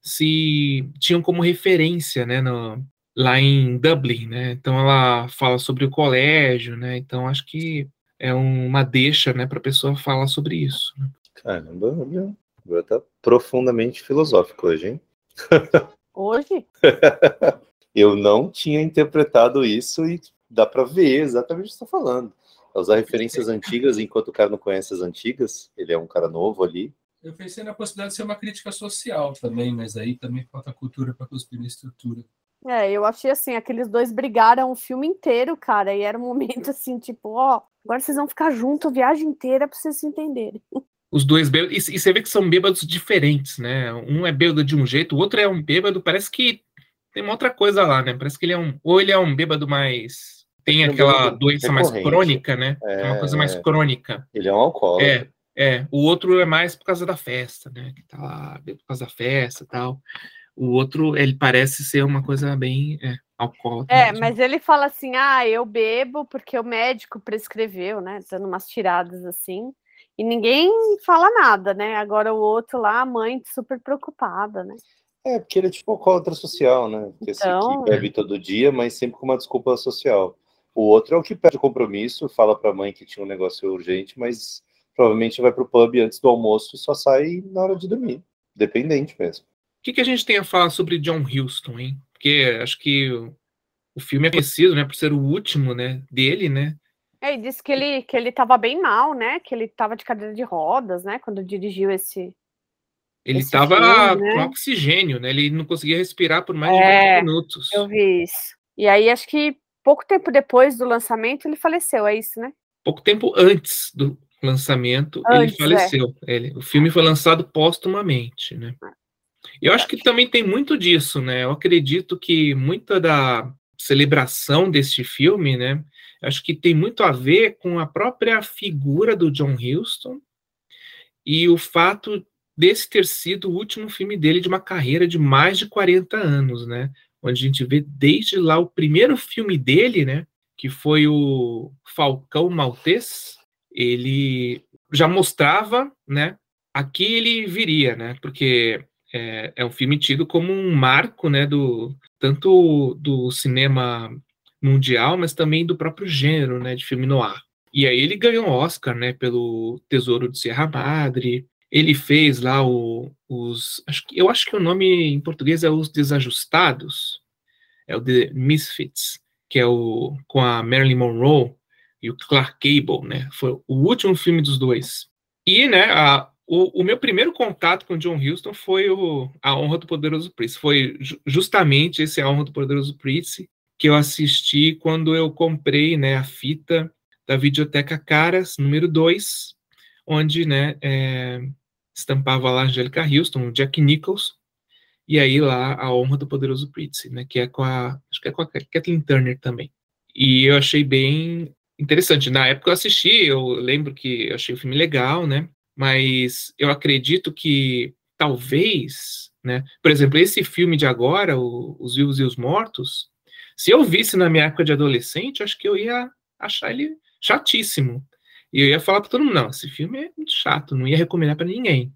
se tinham como referência, né, no, lá em Dublin, né? Então ela fala sobre o colégio, né? Então acho que é uma deixa, né, para a pessoa falar sobre isso. Né? Caramba, agora tá profundamente filosófico hoje, hein? *laughs* Hoje? Eu não tinha interpretado isso e dá para ver exatamente o que você está falando. É usar referências antigas enquanto o cara não conhece as antigas, ele é um cara novo ali. Eu pensei na possibilidade de ser uma crítica social também, mas aí também falta cultura para cuspir na estrutura. É, eu achei assim, aqueles dois brigaram o filme inteiro, cara, e era um momento assim, tipo, ó, agora vocês vão ficar juntos a viagem inteira para vocês se entenderem. Os dois bêbados. E, você vê que são bêbados diferentes, né? Um é bêbado de um jeito, o outro é um bêbado, parece que tem uma outra coisa lá, né? Parece que ele é um. Ou ele é um bêbado mais tem Não, aquela doença mais crônica, né? É, uma coisa mais É. crônica. Ele é um alcoólatra. É, é. O outro é mais por causa da festa, né? Que tá lá por causa da festa e tal. O outro, ele parece ser uma coisa bem é, alcoólatra. É, mesmo. mas ele fala assim: ah, eu bebo porque o médico prescreveu, né? Dando umas tiradas assim. E ninguém fala nada, né? Agora o outro lá, a mãe super preocupada, né? É, porque ele é tipo alcoólatra social, né? Esse Então, que bebe todo dia, mas sempre com uma desculpa social. O outro é o que pede o compromisso, fala pra mãe que tinha um negócio urgente, mas provavelmente vai pro pub antes do almoço e só sai na hora de dormir. Dependente mesmo. O que, que a gente tem a falar sobre John Huston, hein? Porque acho que o, o filme é conhecido, né, por ser o último, né, dele, né? É, e disse que ele, que ele tava bem mal, né? Que ele tava de cadeira de rodas, né? Quando dirigiu esse. Ele estava né? com oxigênio, né? Ele não conseguia respirar por mais É, de 20 minutos. Eu vi isso. E aí, acho que pouco tempo depois do lançamento, ele faleceu, é isso, né? Pouco tempo antes do lançamento, Antes, ele é. faleceu. Ele- o filme foi lançado póstumamente, né? Eu acho que também tem muito disso, né? Eu acredito que muita da celebração deste filme, né? Acho que tem muito a ver com a própria figura do John Huston e o fato desse ter sido o último filme dele de uma carreira de mais de 40 anos, né? Onde a gente vê desde lá o primeiro filme dele, né? Que foi o Falcão Maltês. Ele já mostrava, né? Aqui ele viria, né? Porque é, é um filme tido como um marco, né? Do tanto do cinema mundial, mas também do próprio gênero, né? De filme noir. E aí ele ganhou Oscar, né? Pelo Tesouro de Serra Madre. Ele fez lá o, os. Acho que, eu acho que o nome em português é Os Desajustados. É o The Misfits, que é o com a Marilyn Monroe e o Clark Gable, né? Foi o último filme dos dois. E, né, a, o, o meu primeiro contato com John Huston foi o A Honra do Poderoso Príncipe. Foi ju- justamente esse A Honra do Poderoso Príncipe que eu assisti quando eu comprei, né, a fita da Videoteca Caras, número 2, onde, né, é, estampava lá Angélica Houston, o Jack Nichols, e aí lá a honra do poderoso Príncipe, né, que é com a, acho que é com a Kathleen Turner também. E eu achei bem interessante. Na época eu assisti, eu lembro que eu achei o filme legal, né, mas eu acredito que talvez, né, por exemplo, esse filme de agora, o, Os Vivos e os Mortos, se eu visse na minha época de adolescente, acho que eu ia achar ele chatíssimo. E eu ia falar para todo mundo, não, esse filme é muito chato, não ia recomendar para ninguém.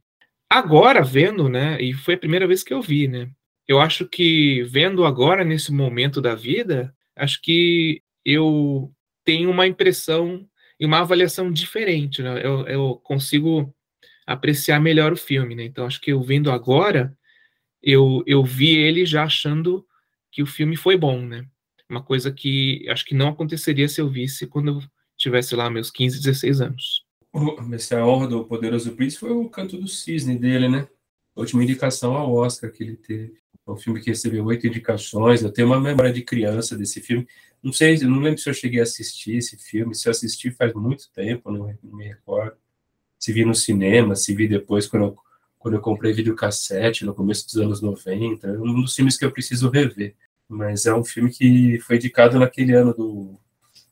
Agora, vendo, né, e foi a primeira vez que eu vi, né, eu acho que vendo agora, nesse momento da vida, acho que eu tenho uma impressão e uma avaliação diferente, né, eu, eu consigo apreciar melhor o filme, né, então acho que eu vendo agora, eu, eu vi ele já achando que o filme foi bom, né, uma coisa que acho que não aconteceria se eu visse quando eu tivesse lá meus 15, 16 anos. Esse A Honra do Poderoso Príncipe foi o Canto do Cisne dele, né? Última indicação ao Oscar que ele teve. É um filme que recebeu oito indicações. Eu tenho uma memória de criança desse filme. Não sei, não lembro se eu cheguei a assistir esse filme. Se eu assisti faz muito tempo, não me recordo. Se vi no cinema, se vi depois quando eu, quando eu comprei videocassete no começo dos anos 90. É um dos filmes que eu preciso rever. Mas é um filme que foi indicado naquele ano do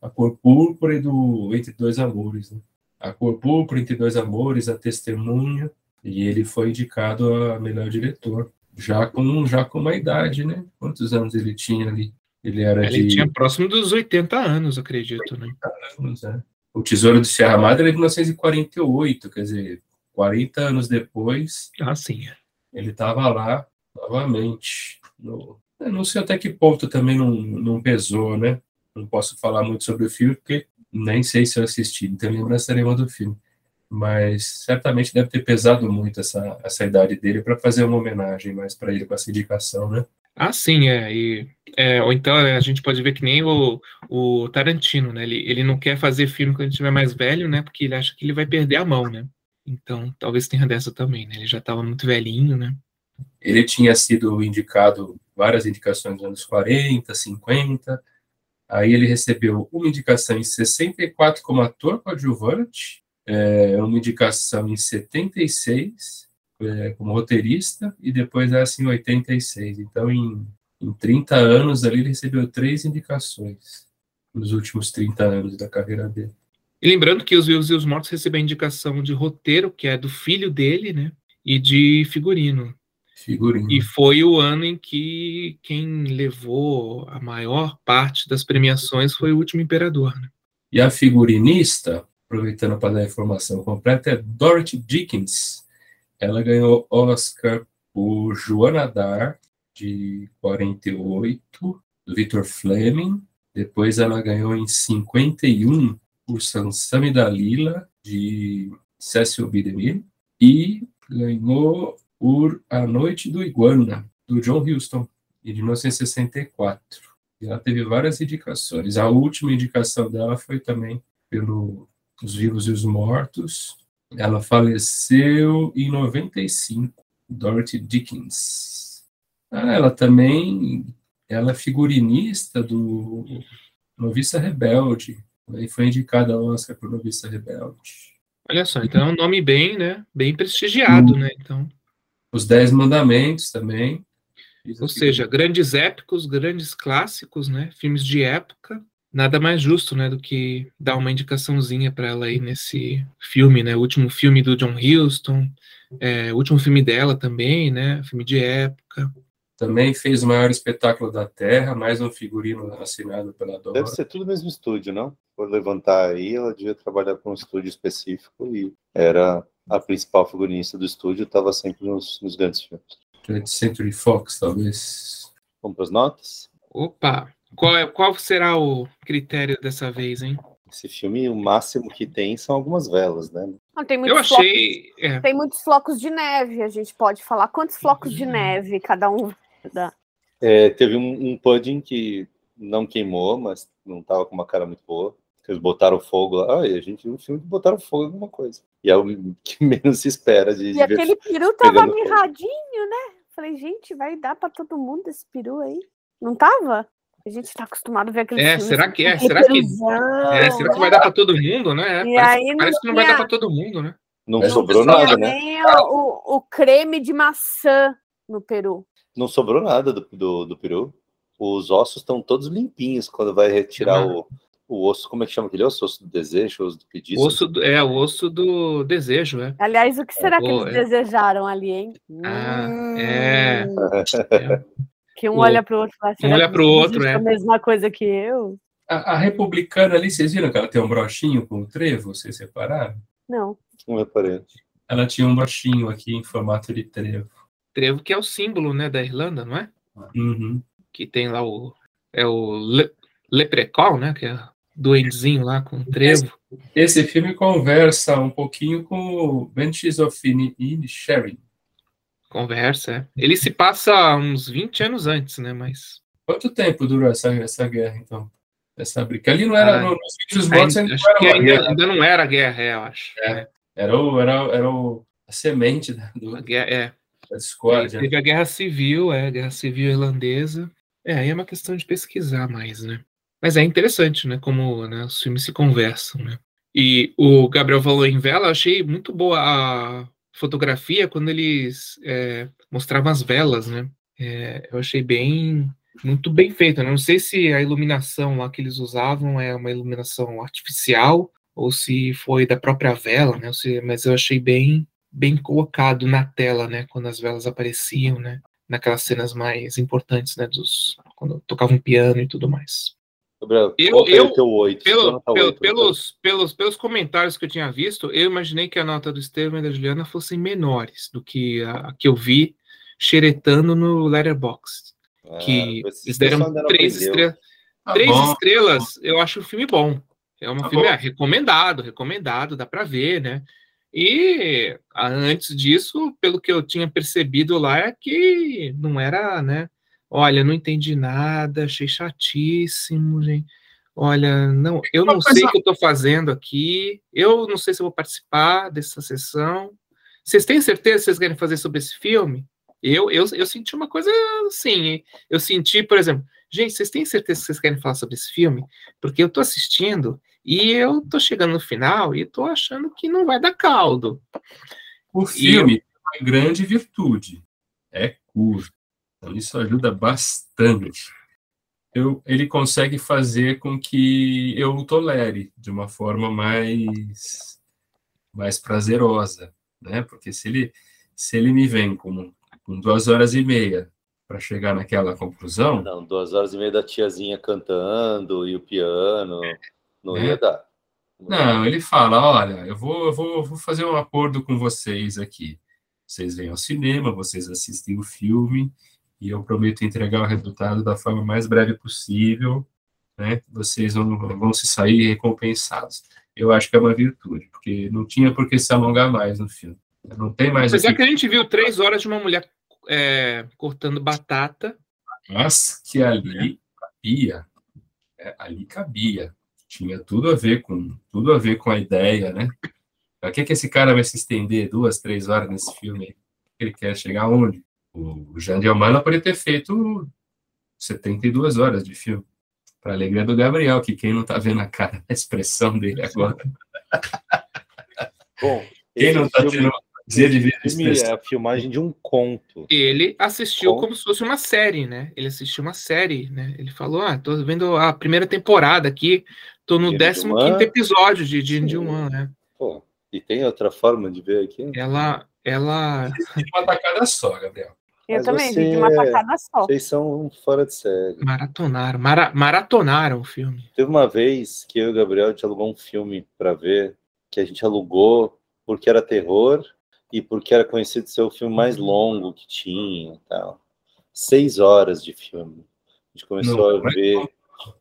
A Cor Púrpura e do Entre Dois Amores, né? A Cor Púrpura, Entre Dois Amores, A Testemunha, e ele foi indicado a melhor diretor, já com, já com uma idade, né? Quantos anos ele tinha ali? Ele era Ele de... tinha próximo dos 80 anos, acredito, né? anos, né? O Tesouro de Serra Madre é de 1948, quer dizer, 40 anos depois, Ah, sim. ele estava lá novamente. No... Eu não sei até que ponto também não, não pesou, né? Não posso falar muito sobre o filme, porque nem sei se eu assisti, não tenho lembrança nenhuma do filme. Mas certamente deve ter pesado muito essa, essa idade dele para fazer uma homenagem mais para ele com essa indicação, né? Ah, sim, é. E, é ou então é, a gente pode ver que nem o, o Tarantino, né? Ele, ele não quer fazer filme quando ele estiver mais velho, né? Porque ele acha que ele vai perder a mão, né? Então, talvez tenha dessa também, né? Ele já estava muito velhinho, né? Ele tinha sido indicado várias indicações nos anos 40, 50. Aí ele recebeu uma indicação em 64 como ator coadjuvante, é, uma indicação em 76 é, como roteirista e depois essa em 86. Então, em, em 30 anos ali, ele recebeu três indicações. nos últimos 30 anos da carreira dele. E lembrando que Os Vivos e os Mortos recebeu a indicação de roteiro, que é do filho dele, né? E de figurino. Figurino. E foi o ano em que quem levou a maior parte das premiações foi o último imperador. Né? E a figurinista, aproveitando para dar a informação completa, é Dorothy Dickens. Ela ganhou Oscar por Joana Dark, de 48, do Victor Fleming. Depois ela ganhou em 51 por Sansami Dalila, de Cecil B. DeMille. E ganhou por A Noite do Iguana, do John Huston, de 1964. E ela teve várias indicações. A última indicação dela foi também pelo Os Vivos e os Mortos. Ela faleceu em 95, Dorothy Dickens. Ah, ela também ela é figurinista do Noviça Rebelde. E foi indicada ao Oscar por Noviça Rebelde. Olha só, então é um nome bem, né, bem prestigiado, né? Então, Os Dez Mandamentos também. ou seja, grandes épicos, grandes clássicos, né? Filmes de época. Nada mais justo, né, do que dar uma indicaçãozinha para ela aí nesse filme, né? O último filme do John Huston, é, o último filme dela também, né? Filme de época. Também fez o maior espetáculo da Terra, mais um figurino assinado pela Dora. Deve ser tudo mesmo estúdio, não? Por levantar aí, ela devia trabalhar com um estúdio específico e era a principal figurinista do estúdio, estava sempre nos, nos grandes filmes. 20th Century Fox, talvez. Vamos para as notas? Opa! Qual, é, qual será o critério dessa vez, hein? Esse filme, o máximo que tem são algumas velas, né? Não, tem Eu muitos achei. é, flocos, tem muitos flocos de neve, a gente pode falar. Quantos flocos de neve cada um dá? É, teve um, um pudding que não queimou, mas não estava com uma cara muito boa. Eles botaram fogo lá. Ah, e a gente viu um filme que botaram fogo em alguma coisa. E é o *laughs* que menos se espera de, E de aquele peru tava mirradinho, né? Falei, gente, vai dar pra todo mundo esse peru aí? Não tava? A gente tá acostumado a ver aquele É, filme. será que é? Será que- É, será que vai dar para todo mundo, né? E parece aí não parece que não vai dar para todo mundo, né? Não Não sobrou nada, né? O, o creme de maçã no peru. Não sobrou nada do, do, do peru. Os ossos estão todos limpinhos quando vai retirar Uhum. o, o osso. Como é que chama aquele osso? Osso do desejo, osso do pedido? O osso do, é, o osso do desejo, é. Aliás, o que será que Pô, eles é. desejaram ali, hein? Ah, Hum, é. é. *laughs* Que um O- olha pro outro e fala, será olha que pro eles outro, é. a mesma coisa que eu? A, a republicana ali, vocês viram que ela tem um brochinho com o trevo? Vocês separaram? Não. Não reparei. Ela tinha um brochinho aqui em formato de trevo. Trevo que é o símbolo, né, da Irlanda, não é? Uhum. Que tem lá o é o le, né, que é duendezinho lá com trevo. Esse filme conversa um pouquinho com o Benches of Sharing. Conversa, é. Ele se passa uns 20 anos antes, né, mas Quanto tempo durou essa, essa guerra, então? Essa briga. Ali não era, Ah, no, nos vídeos mortos ainda, não era ainda, guerra. ainda não era a guerra, é, eu acho. É. Era, o, era, era o, a semente da, do, A guerra, é. Da discórdia. Teve a guerra civil, é, a guerra civil irlandesa. É, aí é uma questão de pesquisar mais, né? Mas é interessante, né, como né, os filmes se conversam, né? E o Gabriel falou em vela, achei muito boa a fotografia quando eles é, mostravam as velas, né? É, eu achei bem, muito bem feito. né? Não sei se a iluminação lá que eles usavam é uma iluminação artificial ou se foi da própria vela, né? Mas eu achei bem, bem colocado na tela, né? Quando as velas apareciam, né? Naquelas cenas mais importantes, né? Dos quando tocava um piano e tudo mais. Gabriel, Eu- eu- o teu 8. Pelo- pelo- pelos, pelos, pelos comentários que eu tinha visto, eu imaginei que a nota do Estevam e da Juliana fossem menores do que a, a que eu vi xeretando no Letterboxd. Ah, Que eles deram três estrelas. Tá Três bom. estrelas, eu acho o filme bom. É um Tá filme é, recomendado, recomendado, dá pra ver, né? E a- antes disso, pelo que eu tinha percebido lá, é que não era, né? Olha, não entendi nada, achei chatíssimo, gente. Olha, não, eu não sei o que eu tô fazendo aqui. Eu não sei se eu vou participar dessa sessão. Vocês têm certeza que vocês querem fazer sobre esse filme? Eu, eu, eu senti uma coisa assim. Eu senti, por exemplo, gente, vocês têm certeza que vocês querem falar sobre esse filme? Porque eu tô assistindo e eu tô chegando no final e tô achando que não vai dar caldo. O filme tem uma grande virtude. É curto. Então isso ajuda bastante. eu, ele consegue fazer com que eu o tolere de uma forma mais, mais prazerosa, né? Porque se ele, se ele me vem com, com duas horas e meia para chegar naquela conclusão. Não, duas horas e meia da tiazinha cantando e o piano, não É. ia dar. Não, ele fala: olha, eu vou, eu vou, eu vou fazer um acordo com vocês aqui. Vocês vêm ao cinema, vocês assistem o filme, e eu prometo entregar o resultado da forma mais breve possível, né? Vocês vão, vão se sair recompensados. Eu acho que é uma virtude, porque não tinha por que se alongar mais no filme. Não tem mais Apesar assim, que a gente viu três horas de uma mulher é, cortando batata. mas que ali cabia, é, ali cabia. Tinha tudo a ver com tudo a ver com a ideia, né? Pra que, que esse cara vai se estender duas, três horas nesse filme? aí? Ele quer chegar aonde? O Jean de Almada poderia ter feito 72 horas de filme. Para alegria do Gabriel, que quem não tá vendo a cara, a expressão dele agora. *laughs* Bom, Quem não tá filme, tendo prazer de ver a esse filme é a filmagem de um conto. Ele assistiu Bom. como se fosse uma série, né? Ele assistiu uma série, né? Ele falou: Ah, tô vendo a primeira temporada aqui, tô no James 15 Wan. episódio de Jin Sim. Jin Wan, né? Pô, e tem outra forma de ver aqui? Ela, ela. Uma tacada só, Gabriel. Eu Mas também você de uma é- tacada só. Vocês são fora de série. Maratonaram, mara- maratonaram o filme. Teve uma vez que eu e o Gabriel a gente alugou um filme para ver, que a gente alugou porque era terror e porque era conhecido ser o filme mais longo que tinha e tal. Seis horas de filme. A gente começou Não, a mas ver.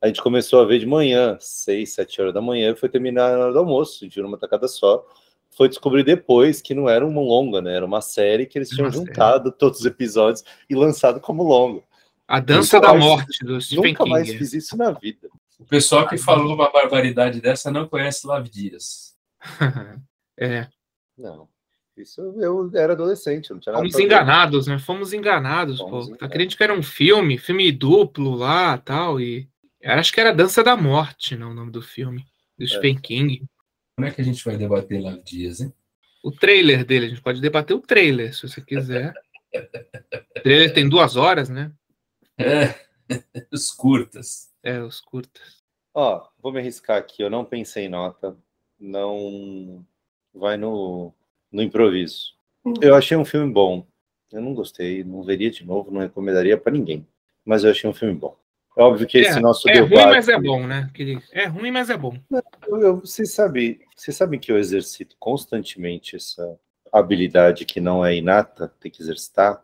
A gente começou a ver de manhã, seis, sete horas da manhã, e foi terminar na hora do almoço, a gente viu numa tacada só. Foi descobrir depois que não era uma longa, né? Era uma série que eles tinham Uma série. juntado todos os episódios e lançado como longa. A Dança Nunca da mais- Morte do Stephen Nunca mais King. fiz isso na vida. O pessoal que falou uma barbaridade dessa não conhece Lav Dias. *laughs* é, Não. Isso eu era adolescente, não tinha nada fomos ver. enganados, né? Fomos enganados, Fomos pô. Tá enganados. querendo que era um filme, filme duplo lá tal. E eu acho que era Dança da Morte, não, o nome do filme. Do Stephen King. Como é que a gente vai debater Lav Dias, hein? O trailer dele, a gente pode debater o trailer, se você quiser. O trailer tem duas horas, né? É, *laughs* os curtas. É, os curtas. Ó, vou me arriscar aqui, eu não pensei em nota, não vai no, no improviso. Eu achei um filme bom. Eu não gostei, não veria de novo, não recomendaria pra ninguém. Mas eu achei um filme bom. É óbvio que esse nosso É debate. ruim, mas é bom, né? É ruim, mas é bom. Eu, eu, vocês sabem, vocês sabem que eu exercito constantemente essa habilidade que não é inata, tem que exercitar,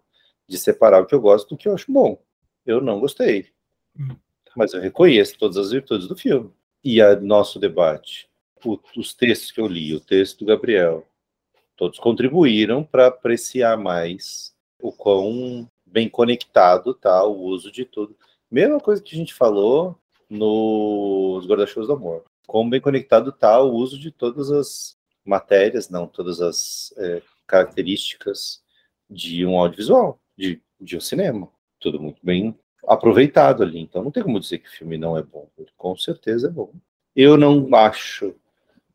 de separar o que eu gosto do que eu acho bom. Eu não gostei, Hum. mas eu reconheço todas as virtudes do filme. E a nosso debate, o- os textos que eu li, o texto do Gabriel, todos contribuíram para apreciar mais o quão bem conectado tá o uso de tudo. Mesma coisa que a gente falou nos guarda-chuvas do amor. Como bem conectado está o uso de todas as matérias, não, todas as é, características de um audiovisual, de, de um cinema. Tudo muito bem aproveitado ali. Então não tem como dizer que o filme não é bom. Com certeza é bom. Eu não acho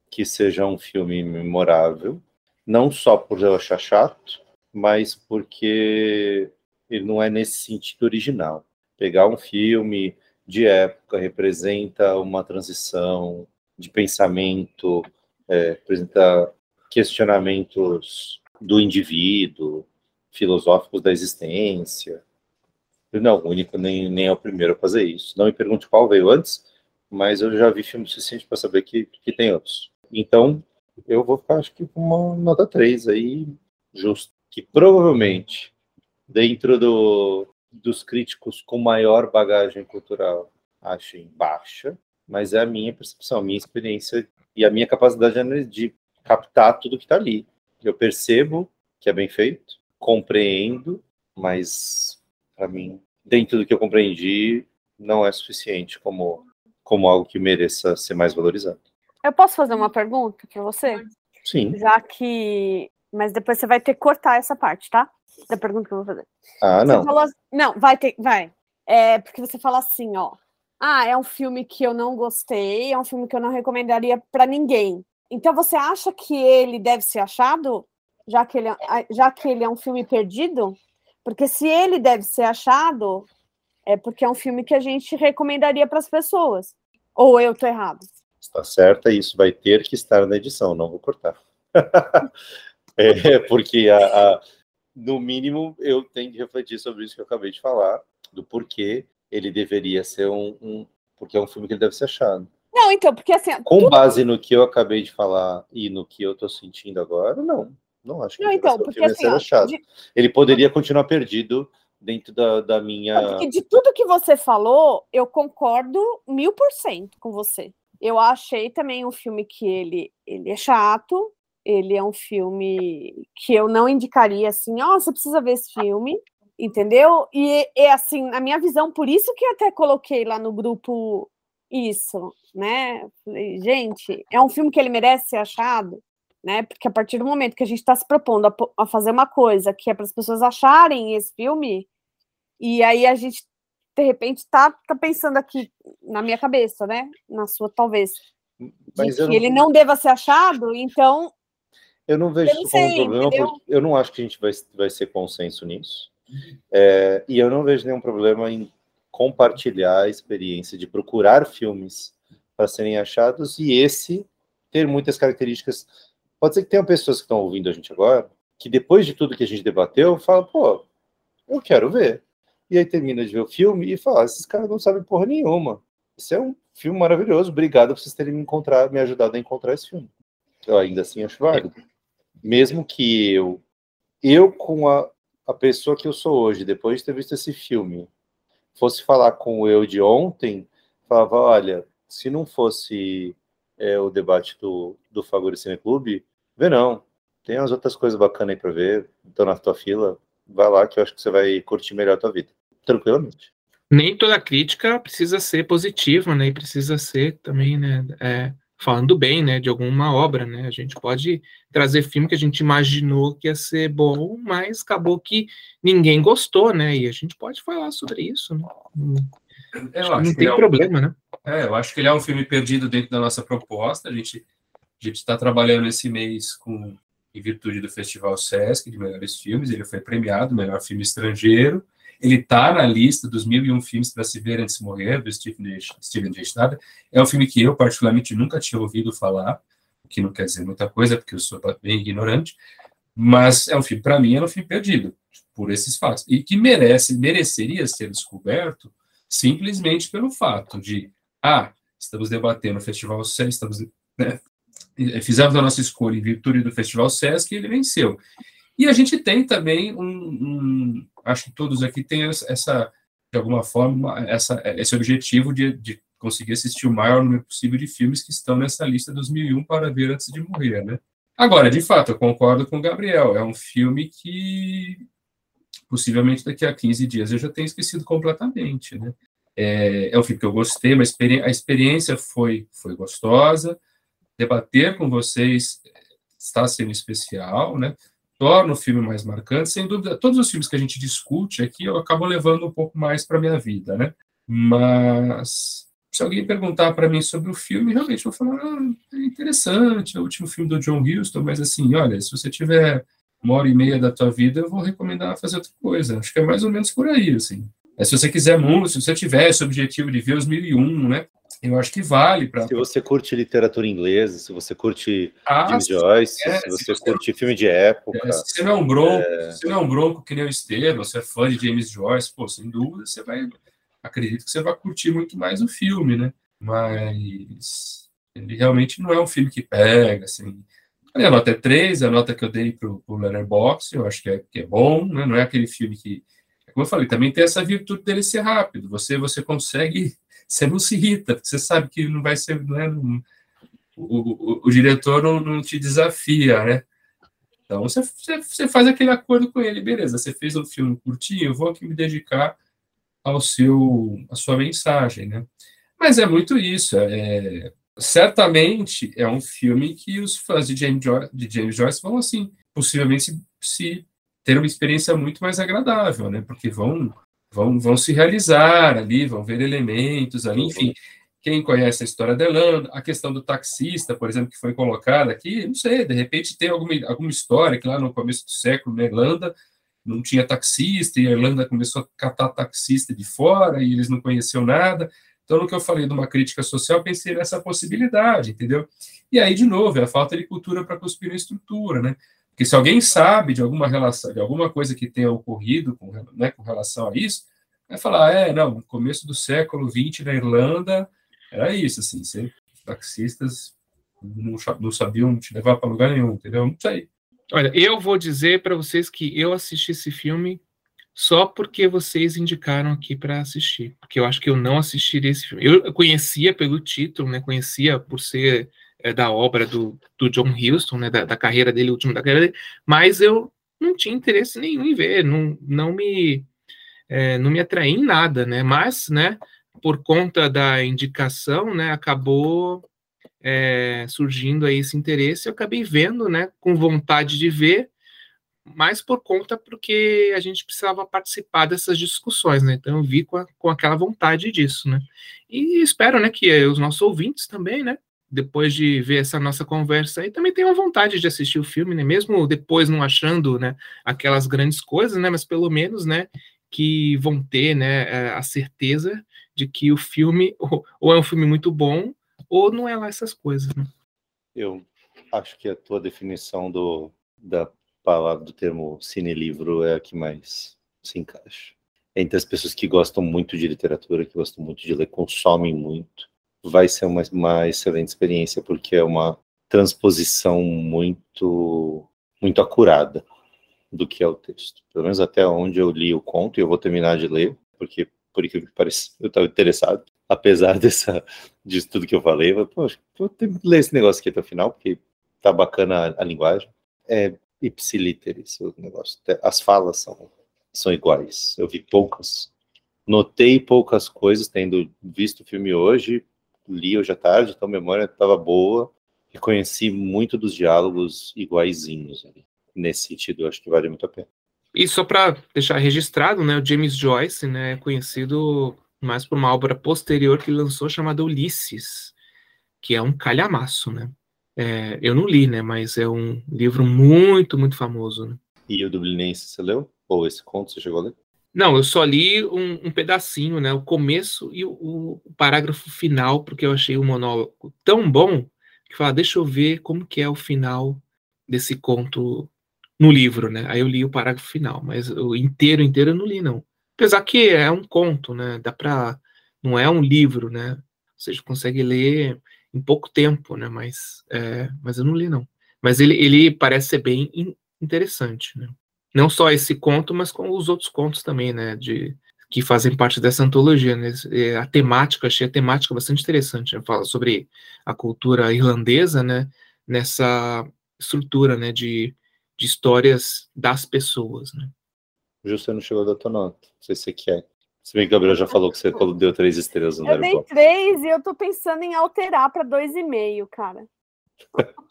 que seja um filme memorável, não só por eu achar chato, mas porque ele não é nesse sentido original. Pegar um filme de época representa uma transição de pensamento, é, representa questionamentos do indivíduo, filosóficos da existência. Não, o único nem, nem é o primeiro a fazer isso. Não me pergunte qual veio antes, mas eu já vi filme suficiente para saber que, que tem outros. Então, eu vou ficar, acho que com uma nota 3 aí, justo. Que provavelmente, dentro do, dos críticos com maior bagagem cultural, achem baixa, mas é a minha percepção, a minha experiência e a minha capacidade de- captar tudo que está ali. Eu percebo que é bem feito, compreendo, mas para mim, dentro do que eu compreendi, não é suficiente como, como algo que mereça ser mais valorizado. Eu posso fazer uma pergunta para você? Sim. Já que. Mas depois você vai ter que cortar essa parte, tá? Da pergunta que eu vou fazer. Ah, não. assim- Não, vai ter. Vai. É porque você fala assim, ó. Ah, é um filme que eu não gostei, é um filme que eu não recomendaria para ninguém. Então você acha que ele deve ser achado, já que ele é, já que ele é um filme perdido? Porque se ele deve ser achado, é porque é um filme que a gente recomendaria para as pessoas. Ou eu tô errado? Está certa, isso vai ter que estar na edição, não vou cortar. *laughs* é, *laughs* porque, a, a, no mínimo, eu tenho que refletir sobre isso que eu acabei de falar, do porquê ele deveria ser um, um porque é um filme que ele deve ser achado. Não, então, porque assim. Com tudo... base no que eu acabei de falar e no que eu tô sentindo agora, não. Não acho que não, então, porque, assim, ser achado. De... Ele poderia continuar perdido dentro da, da minha. Porque de tudo que você falou, eu concordo mil por cento com você. Eu achei também um filme que ele, ele é chato, ele é um filme que eu não indicaria assim, ó, oh, você precisa ver esse filme, entendeu? E é assim, na minha visão, por isso que até coloquei lá no grupo isso, né? Gente, é um filme que ele merece ser achado, né? Porque a partir do momento que a gente está se propondo a, a, fazer uma coisa que é para as pessoas acharem esse filme, e aí a gente de repente tá, tá pensando aqui na minha cabeça, né? Na sua talvez. Mas que não... ele não deva ser achado, então. Eu não vejo isso como um problema, porque eu não acho que a gente vai, vai ser consenso nisso. É, e eu não vejo nenhum problema em compartilhar a experiência de procurar filmes para serem achados e esse ter muitas características. Pode ser que tenham pessoas que estão ouvindo a gente agora que depois de tudo que a gente debateu, falam, pô, eu quero ver. E aí termina de ver o filme e fala, esses caras não sabem porra nenhuma. Isso é um filme maravilhoso, obrigado por vocês terem me, encontrar, me ajudado a encontrar esse filme. Eu ainda assim acho válido. Mesmo que eu, eu com a, a pessoa que eu sou hoje, depois de ter visto esse filme, fosse falar com o eu de ontem, falava, olha, se não fosse é, o debate do, do Favorecine Clube, vê não, tem as outras coisas bacanas aí para ver, estão na tua fila, vai lá que eu acho que você vai curtir melhor a tua vida, tranquilamente. Nem toda crítica precisa ser positiva, né, e precisa ser também, né, é, falando bem, né, de alguma obra, né, a gente pode trazer filme que a gente imaginou que ia ser bom, mas acabou que ninguém gostou, né? E a gente pode falar sobre isso, né? não tem é um, problema, né? É, eu acho que ele é um filme perdido dentro da nossa proposta. A gente a gente está trabalhando esse mês com em virtude do Festival Sesc de melhores filmes. Ele foi premiado melhor filme estrangeiro. Ele está na lista dos mil e um filmes para se ver antes de morrer do Steven J. É um filme que eu particularmente nunca tinha ouvido falar que não quer dizer muita coisa, porque eu sou bem ignorante, mas é um filme, para mim, é um filme perdido, por esses fatos, e que merece, mereceria ser descoberto simplesmente pelo fato de, ah, estamos debatendo o Festival SESC, estamos, né, fizemos a nossa escolha em virtude do Festival SESC e ele venceu. E a gente tem também um, um acho que todos aqui têm essa, de alguma forma, essa, esse objetivo de, de conseguir assistir o maior número possível de filmes que estão nessa lista dos 1001 para ver antes de morrer, né? Agora, de fato, eu concordo com o Gabriel, é um filme que possivelmente daqui a 15 dias eu já tenho esquecido completamente, né? É, é um filme que eu gostei, mas a experiência foi, foi gostosa, debater com vocês está sendo especial, né? Torna o filme mais marcante, sem dúvida. Todos os filmes que a gente discute aqui eu acabo levando um pouco mais para minha vida, né? Mas se alguém perguntar para mim sobre o filme, realmente eu vou falar, ah, é interessante, é o último filme do John Huston, mas assim, olha, se você tiver uma hora e meia da tua vida, eu vou recomendar fazer outra coisa. Acho que é mais ou menos por aí, assim. É, se você quiser muito, se você tiver esse objetivo de ver os mil e um, né? Eu acho que vale para. Se você curte literatura inglesa, se você curte ah, James Joyce, é, se você se curte filme de época. É, se você não é um bronco, é... se você não é um bronco que nem o Estevam, você é fã de James Joyce, pô, sem dúvida, você vai acredito que você vai curtir muito mais o filme, né? Mas ele realmente não é um filme que pega, assim. A nota é 3, a nota que eu dei pro, pro Letterboxd, eu acho que é, que é bom, né? Não é aquele filme que, como eu falei, também tem essa virtude dele ser rápido. Você você consegue, você não se irrita, você sabe que não vai ser, não é, não, o, o, o, diretor não, não te desafia, né? Então você, você, faz aquele acordo com ele, beleza? Você fez um filme curtinho, eu vou aqui me dedicar ao seu a sua mensagem, né? Mas é muito isso. É, certamente é um filme que os fãs de James, Joyce, de James Joyce vão assim, possivelmente se, se, ter uma experiência muito mais agradável, né? Porque vão vão vão se realizar ali, vão ver elementos ali, enfim. Quem conhece a história da Irlanda, a questão do taxista, por exemplo, que foi colocada aqui, não sei, de repente tem alguma, alguma história que lá no começo do século na Irlanda não tinha taxista, e a Irlanda começou a catar taxista de fora, e eles não conheciam nada. Então, no que eu falei de uma crítica social, pensei nessa possibilidade, entendeu? E aí, de novo, é a falta de cultura para cuspir na estrutura, né? Porque se alguém sabe de alguma relação, de alguma coisa que tenha ocorrido com, né, com relação a isso, vai falar, é, não, no começo do século XX na Irlanda, era isso, assim, os taxistas não, não sabiam te levar para lugar nenhum, entendeu? Não sei. Olha, eu vou dizer para vocês que eu assisti esse filme só porque vocês indicaram aqui para assistir, porque eu acho que eu não assistiria esse filme. Eu conhecia pelo título, né? Conhecia por ser é, da obra do, do John Huston, né? Da, da, carreira dele, último da carreira dele, mas eu não tinha interesse nenhum em ver, não, não me é, não me atraí em nada, né? Mas, né? Por conta da indicação, né? Acabou é, surgindo aí esse interesse, eu acabei vendo, né, com vontade de ver, mas por conta porque a gente precisava participar dessas discussões, né? Então eu vi com, a, com aquela vontade disso, né? E espero, né, que os nossos ouvintes também, né, depois de ver essa nossa conversa aí, também tenham vontade de assistir o filme, né? Mesmo depois não achando, né, aquelas grandes coisas, né? Mas pelo menos, né, que vão ter, né, é, a certeza de que o filme *laughs* ou, é um filme muito bom ou não é lá essas coisas, né? Eu acho que a tua definição do, da palavra, do termo cine-livro é a que mais se encaixa. Entre as pessoas que gostam muito de literatura, que gostam muito de ler, consomem muito, vai ser uma, uma excelente experiência, porque é uma transposição muito, muito acurada do que é o texto. Pelo menos até onde eu li o conto, e eu vou terminar de ler, porque, por incrível que pareça, *laughs* eu estava interessado apesar *laughs* dessa, disso tudo que eu falei, eu, poxa, vou ter que ler esse negócio aqui até o final, porque tá bacana a, a linguagem. É ipsiliteris o negócio. As falas são, são iguais. Eu vi poucas, notei poucas coisas, tendo visto o filme hoje, li hoje à tarde, então a memória estava boa, reconheci muito dos diálogos iguaizinhos ali. Nesse sentido, acho que vale muito a pena. E só para deixar registrado, né, o James Joyce, né, é conhecido mas por uma obra posterior que lançou chamada Ulisses, que é um calhamaço, né? É, eu não li, né? Mas é um livro muito, muito famoso. Né? E o Dublinense você leu? Ou esse conto você chegou a ler? Não, eu só li um, um pedacinho, né? O começo e o, o, parágrafo final, porque eu achei o monólogo tão bom que fala, deixa eu ver como que é o final desse conto no livro, né? Aí eu li o parágrafo final, mas o inteiro, inteiro eu não li, não. Apesar que é um conto, né? Dá para não é um livro, né? Você consegue ler em pouco tempo, né? Mas, é, mas eu não li não. Mas ele, ele parece ser bem interessante, né? Não só esse conto, mas com os outros contos também, né? De que fazem parte dessa antologia, né? A temática, achei a temática bastante interessante. Né? Fala sobre a cultura irlandesa, né? Nessa estrutura, né? De, de histórias das pessoas, né? Justo, não chegou da tua nota. Não sei se você quer. Se bem que o Gabriel já falou que você deu três estrelas no Eu dei três e eu tô pensando em alterar para dois e meio, cara.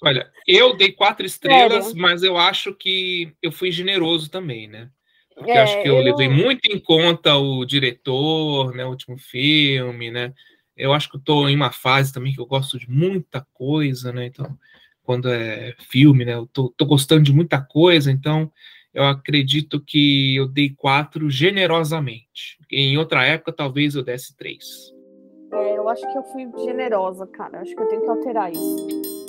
Olha, eu dei quatro estrelas, Sério? mas eu acho que eu fui generoso também, né? Porque é, acho que eu, eu, levei muito em conta o diretor, né? O último filme, né? Eu acho que eu tô em uma fase também que eu gosto de muita coisa, né? Então, quando é filme, né? Eu tô, tô gostando de muita coisa, então eu acredito que eu dei quatro generosamente. Em outra época, talvez eu desse três. É, eu acho que eu fui generosa, cara. Acho que eu tenho que alterar isso.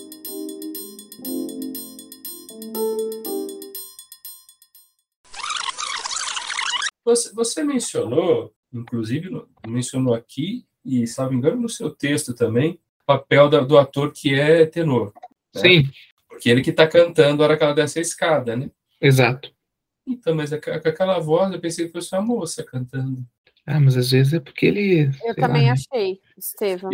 Você, você mencionou, inclusive, mencionou aqui, e, me engano, no seu texto também, o papel da, do ator que é tenor. Né? Sim. Porque ele que está cantando a hora que ela desce a escada, né? Exato. Então, mas é com aquela voz, eu pensei que fosse uma moça cantando. Ah, mas às vezes é porque ele. Eu também lá, né? achei, Estevam.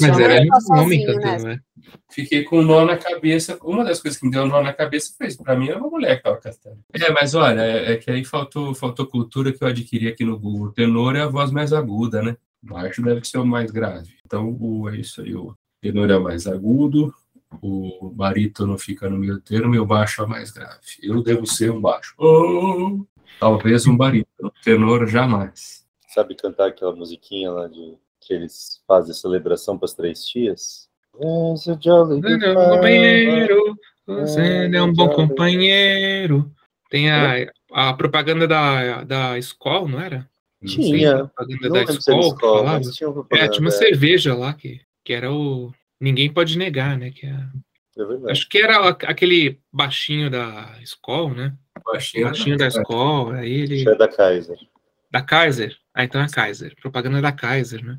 Mas era um homem cantando, né? Fiquei com um nó na cabeça. Uma das coisas que me deu um nó na cabeça foi isso. Pra mim era uma mulher que tava cantando. É, mas olha, é, é, que aí faltou, faltou cultura que eu adquiri aqui no Google. O tenor é a voz mais aguda, né? O baixo deve ser o mais grave. Então, o, é isso aí. O tenor é mais agudo, o barítono fica no meio termo e o baixo é mais grave. Eu devo ser um baixo. Oh, talvez um barítono, tenor jamais. Sabe cantar aquela musiquinha lá de que eles fazem celebração para as três tias? Você é um companheiro, você é um bom companheiro. Tem a, a propaganda da, da escola, não era? Não. Tinha. propaganda Não da era escola, falava. tinha uma É, tinha uma propaganda, cerveja lá que, que era o. Ninguém pode negar, né? Que é- é verdade. acho que era a- aquele baixinho da escola, né? Baixinho, Baixinho da escola, aí ele. Isso é da Kaiser. Da Kaiser. Ah, então é Kaiser. Propaganda da Kaiser, né?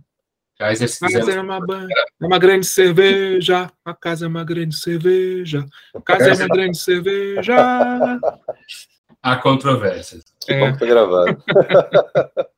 Kaiser, se Kaiser quiser, é uma, é uma grande cerveja. A casa é uma grande cerveja. A casa é uma grande cerveja. há controvérsias. Que É. bom que tá gravado. *laughs*